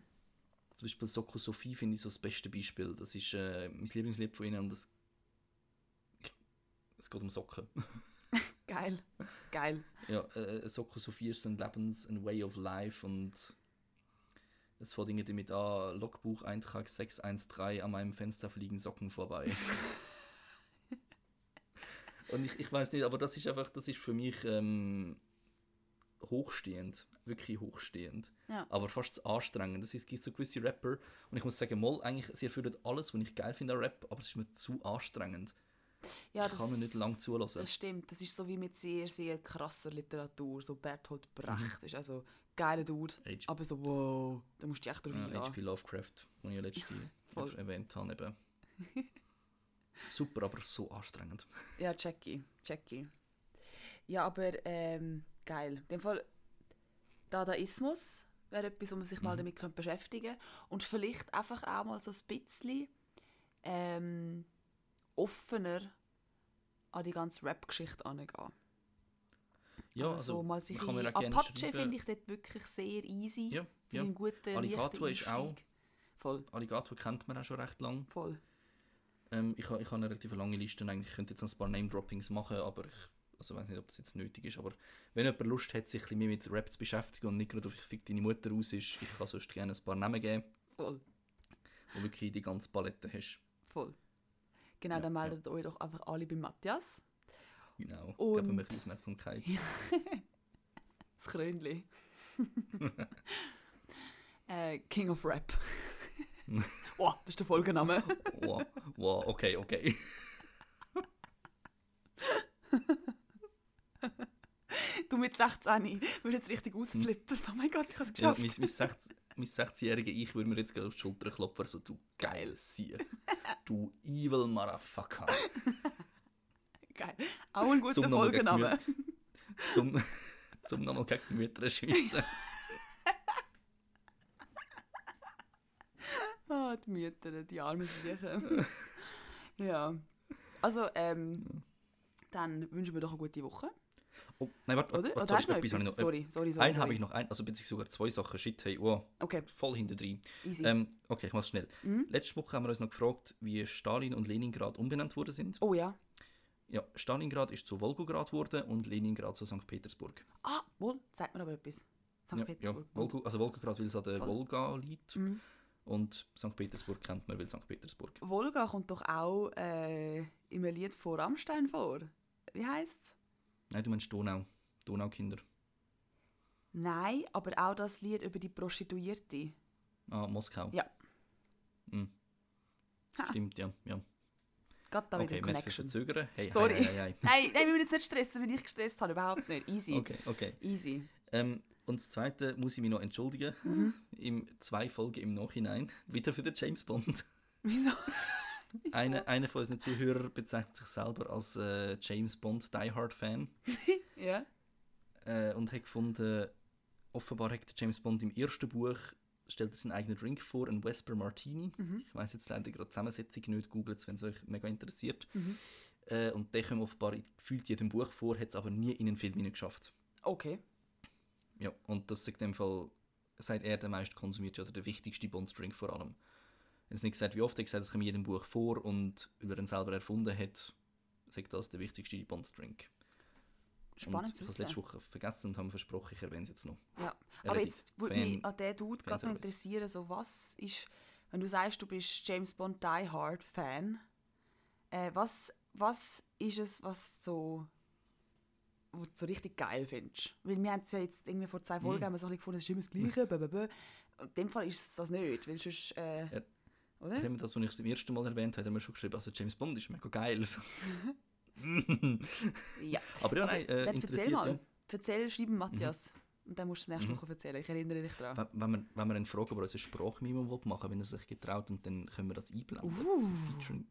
Beispiel Soko Sophie finde ich so das beste Beispiel. Das ist äh, mein Lieblingslied von ihnen und das, es geht um Socken. Geil. Geil. Ja, äh, Soko Sophie ist so ein Lebens-, ein Way of Life und es fängt damit an, Logbuch Eintrag 613, an meinem Fenster fliegen Socken vorbei. und ich, ich weiß nicht, aber das ist einfach, das ist für mich ähm, hochstehend, wirklich hochstehend. Ja. Aber fast zu anstrengend. Das ist, es gibt so gewisse Rapper und ich muss sagen, mal, eigentlich, sie erfüllen alles, was ich geil finde an Rap, aber es ist mir zu anstrengend. Ja, Ich kann ihn nicht lang zulassen. Das stimmt. Das ist so wie mit sehr, sehr krasser Literatur. So Bertolt Mhm. Brecht ist also geiler Dude, H- aber so wow, da musst du dich echt drauf Ja. H.P. Lovecraft, den ich ja letztes Voll. erwähnt habe. Eben. Super, aber so anstrengend. Ja, Jackie, Jackie. Ja, aber ähm, geil. In dem Fall Dadaismus wäre etwas, wo man sich Mhm. mal damit könnte beschäftigen und vielleicht einfach auch mal so ein bisschen ähm, offener an die ganze Rap-Geschichte angehen. Ja, also, so mal sich kann man Apache schreiben. finde ich dort wirklich sehr easy. Ja, Für ja. einen guten, Alligator ist auch-. Voll, Alligator kennt man auch schon recht lang. voll. Ähm, ich habe ich ha eine relativ lange Liste und eigentlich könnte jetzt noch ein paar Name-Droppings machen, aber ich also weiß nicht, ob das jetzt nötig ist. Aber wenn jemand Lust hat, sich ein bisschen mehr mit Rap zu beschäftigen und nicht gerade auf «Ich fick deine Mutter» aus ist, ich kann sonst gerne ein paar Namen geben, Voll, wo wirklich die ganze Palette hast. voll. Genau, Ja, dann ja. meldet euch doch einfach alle bei Matthias. Genau, Und- geben wir Aufmerksamkeit. Das Krönli. äh, King of Rap. wow, das ist der Folgenname. wow, wow, okay, okay. Du mit 16 würdest jetzt richtig ausflippen. Oh mein Gott, ich habe es Ja, geschafft. mein, mein, 16 mein 16-jährige Ich würde mir jetzt gerade auf die Schulter klopfen, so du geil Sie, du evil Motherfucker. Geil. Auch ein guter Folgenname. zum, zum nochmal gegen die Mütter schiessen. Ah, die Mütter, die armen Siechen. ja. Also, ähm, dann wünschen wir doch eine gute Woche. Oh, nein, warte, Oder? warte, Oder sorry, etwas etwas? noch. Sorry, sorry, sorry. Einen habe ich noch, ein, also beziehungsweise sogar zwei Sachen. Shit, hey, wow, Okay, voll hinter drin. easy. Ähm, okay, ich mache es schnell. Mhm. Letzte Woche haben wir uns noch gefragt, wie Stalin und Leningrad umbenannt worden sind. oh ja. Ja, Stalingrad ist zu Volgograd geworden und Leningrad zu St. Petersburg. Ah, wohl, sagt mir aber etwas. St. Ja, ja, Petersburg. Volgo, also Volgograd, weil es an der. Volga liegt. Mhm. Und St. Petersburg kennt man, weil St. Petersburg. Wolga kommt doch auch äh, im Lied von Rammstein vor. Wie heißt's? Nein, du meinst Donau. Donaukinder. Nein, aber auch das Lied über die Prostituierte. Ah, Moskau. Ja. Hm. Ha. Stimmt, ja. ja. Gerade da Okay, wieder wir Connection. verzögern. Hey, Sorry. Hey, hey, hey. Nein, nein, wir müssen jetzt nicht stressen, wenn ich gestresst habe. Überhaupt nicht. Easy. Okay, okay. Easy. Ähm, und das Zweite muss ich mich noch entschuldigen. Mhm. Im zwei Folgen im Nachhinein. Wieder für den James Bond. Wieso? Einer eine von unseren Zuhörern bezeichnet sich selber als äh, James Bond Die Hard Fan. Ja. äh, und hat gefunden, offenbar hat der James Bond im ersten Buch stellt er seinen eigenen Drink vor, einen Vesper Martini. Mhm. Ich weiß jetzt leider gerade die Zusammensetzung nicht, googelt es, wenn es euch mega interessiert. Mhm. Äh, und der kommt offenbar gefühlt jedem Buch vor, hat es aber nie in einen Film geschafft. Okay. Ja, und das ist in dem Fall, sagt er, der meist konsumiert oder der wichtigste Bond-Drink vor allem. Er hat nicht gesagt, wie oft, er hat gesagt, es kommt in jedem Buch vor und weil er ihn selber erfunden hat, sagt das der wichtigste Bond-Drink. Spannend und zu ich habe wissen. letzte Woche vergessen und habe versprochen, ich erwähne es jetzt noch. Ja. Er Aber jetzt würde mich an diesen Dude gerade noch interessieren, so was ist, wenn du sagst, du bist James Bond Die Hard Fan, äh, was, was ist es, was so wo du so richtig geil findest? Weil wir haben es ja jetzt irgendwie vor zwei Mhm. Folgen haben wir so ein bisschen gefunden, es ist immer das Gleiche, blah. Und in dem Fall ist es das nicht, weil sonst, äh, Ja. oder? Mir das, als ich es zum ersten Mal erwähnt habe, hat er mir schon geschrieben, also James Bond ist mega geil. Ja. aber ja, nein, äh, Dann erzähl mal. ja. Erzähl, schreib ihm Matthias. Und dann musst du es nächste Mhm. Woche erzählen. Ich erinnere dich daran. Wenn- Wenn wir, wenn wir einen fragen, ob er uns ein Sprachminimum will machen will, wenn er sich getraut und dann können wir das einblenden. Uh. So Featuring.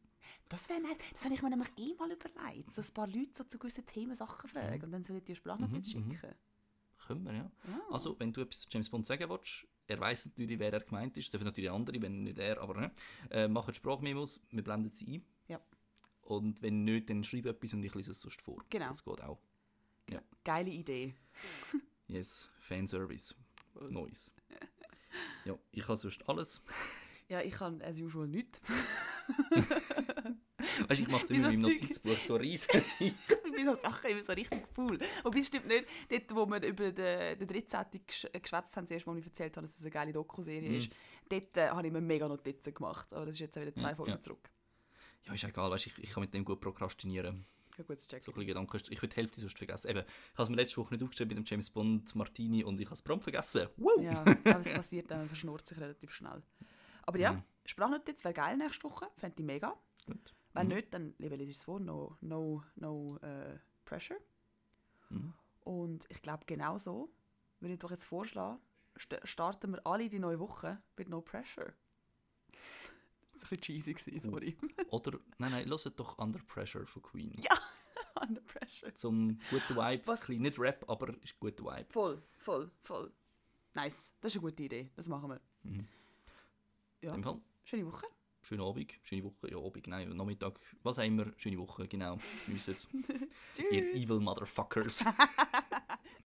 Das wäre nice. Das habe ich mir nämlich eh mal überlegt. So ein paar Leute so zu gewissen Themen Sachen fragen und dann soll ich dir Sprachnotiz Mhm, mhm. schicken. Können wir, ja. Ja. Also, wenn du etwas zu James Bond sagen willst, er weiß natürlich, wer er gemeint ist, dürfen natürlich andere, wenn nicht er, aber ne? Äh, machen Sprachmemos, wir blenden sie ein. Ja. Und wenn nicht, dann schreib etwas und ich lese es sonst vor. Genau. Das geht auch. Geile Idee. Yes, Fanservice. Neues. Ja, ich habe sonst alles. Ja, ich kann as usual nichts. Weißt du, ich mache in so Zeug. Notizbuch so riesig. ich bin bei so Sachen immer so richtig cool. Wobei es stimmt nicht, dort wo wir über den, den 13. gesch- äh, geschwätzt haben, das erste Mal, ich erzählt habe, dass es eine geile Doku-Serie Mhm. ist, dort äh, habe ich mir mega Notizen gemacht. Aber das ist jetzt wieder zwei Ja, Folgen ja. zurück. ja, ist egal, weißt, ich, ich kann mit dem gut prokrastinieren. Ja, gut, zu checken. So ein Gedanken. Ich würde die Hälfte sonst vergessen. Eben, ich habe es mir letzte Woche nicht aufgeschrieben mit dem James Bond Martini und ich habe es prompt vergessen. Wow! Ja, aber es passiert dann, man verschnurrt sich relativ schnell. Aber ja, Ja. Sprachnotiz wäre geil nächste Woche, fände ich mega. Gut. Wenn Mhm. nicht, dann lieber lese ich es vor, no, no, no äh, pressure. Mhm. Und ich glaube, genau so würde ich doch jetzt vorschlagen, st starten wir alle die neue Woche mit No Pressure. Das war ein bisschen cheesy, gewesen, sorry. Oder, nein, nein, hört doch Under Pressure von Queen. Ja. Under Pressure. Zum guten Vibe. Was- Bisschen Nicht Rap, aber ist guter Vibe. Voll, voll, voll. Nice, das ist eine gute Idee, das machen wir. Mhm. Ja, In dem Fall, schöne Woche. schönen Abend, schöne Woche, ja, Abend, nein, Nachmittag, was auch immer, schöne Woche, genau. Tschüss jetzt. Ihr evil Motherfuckers.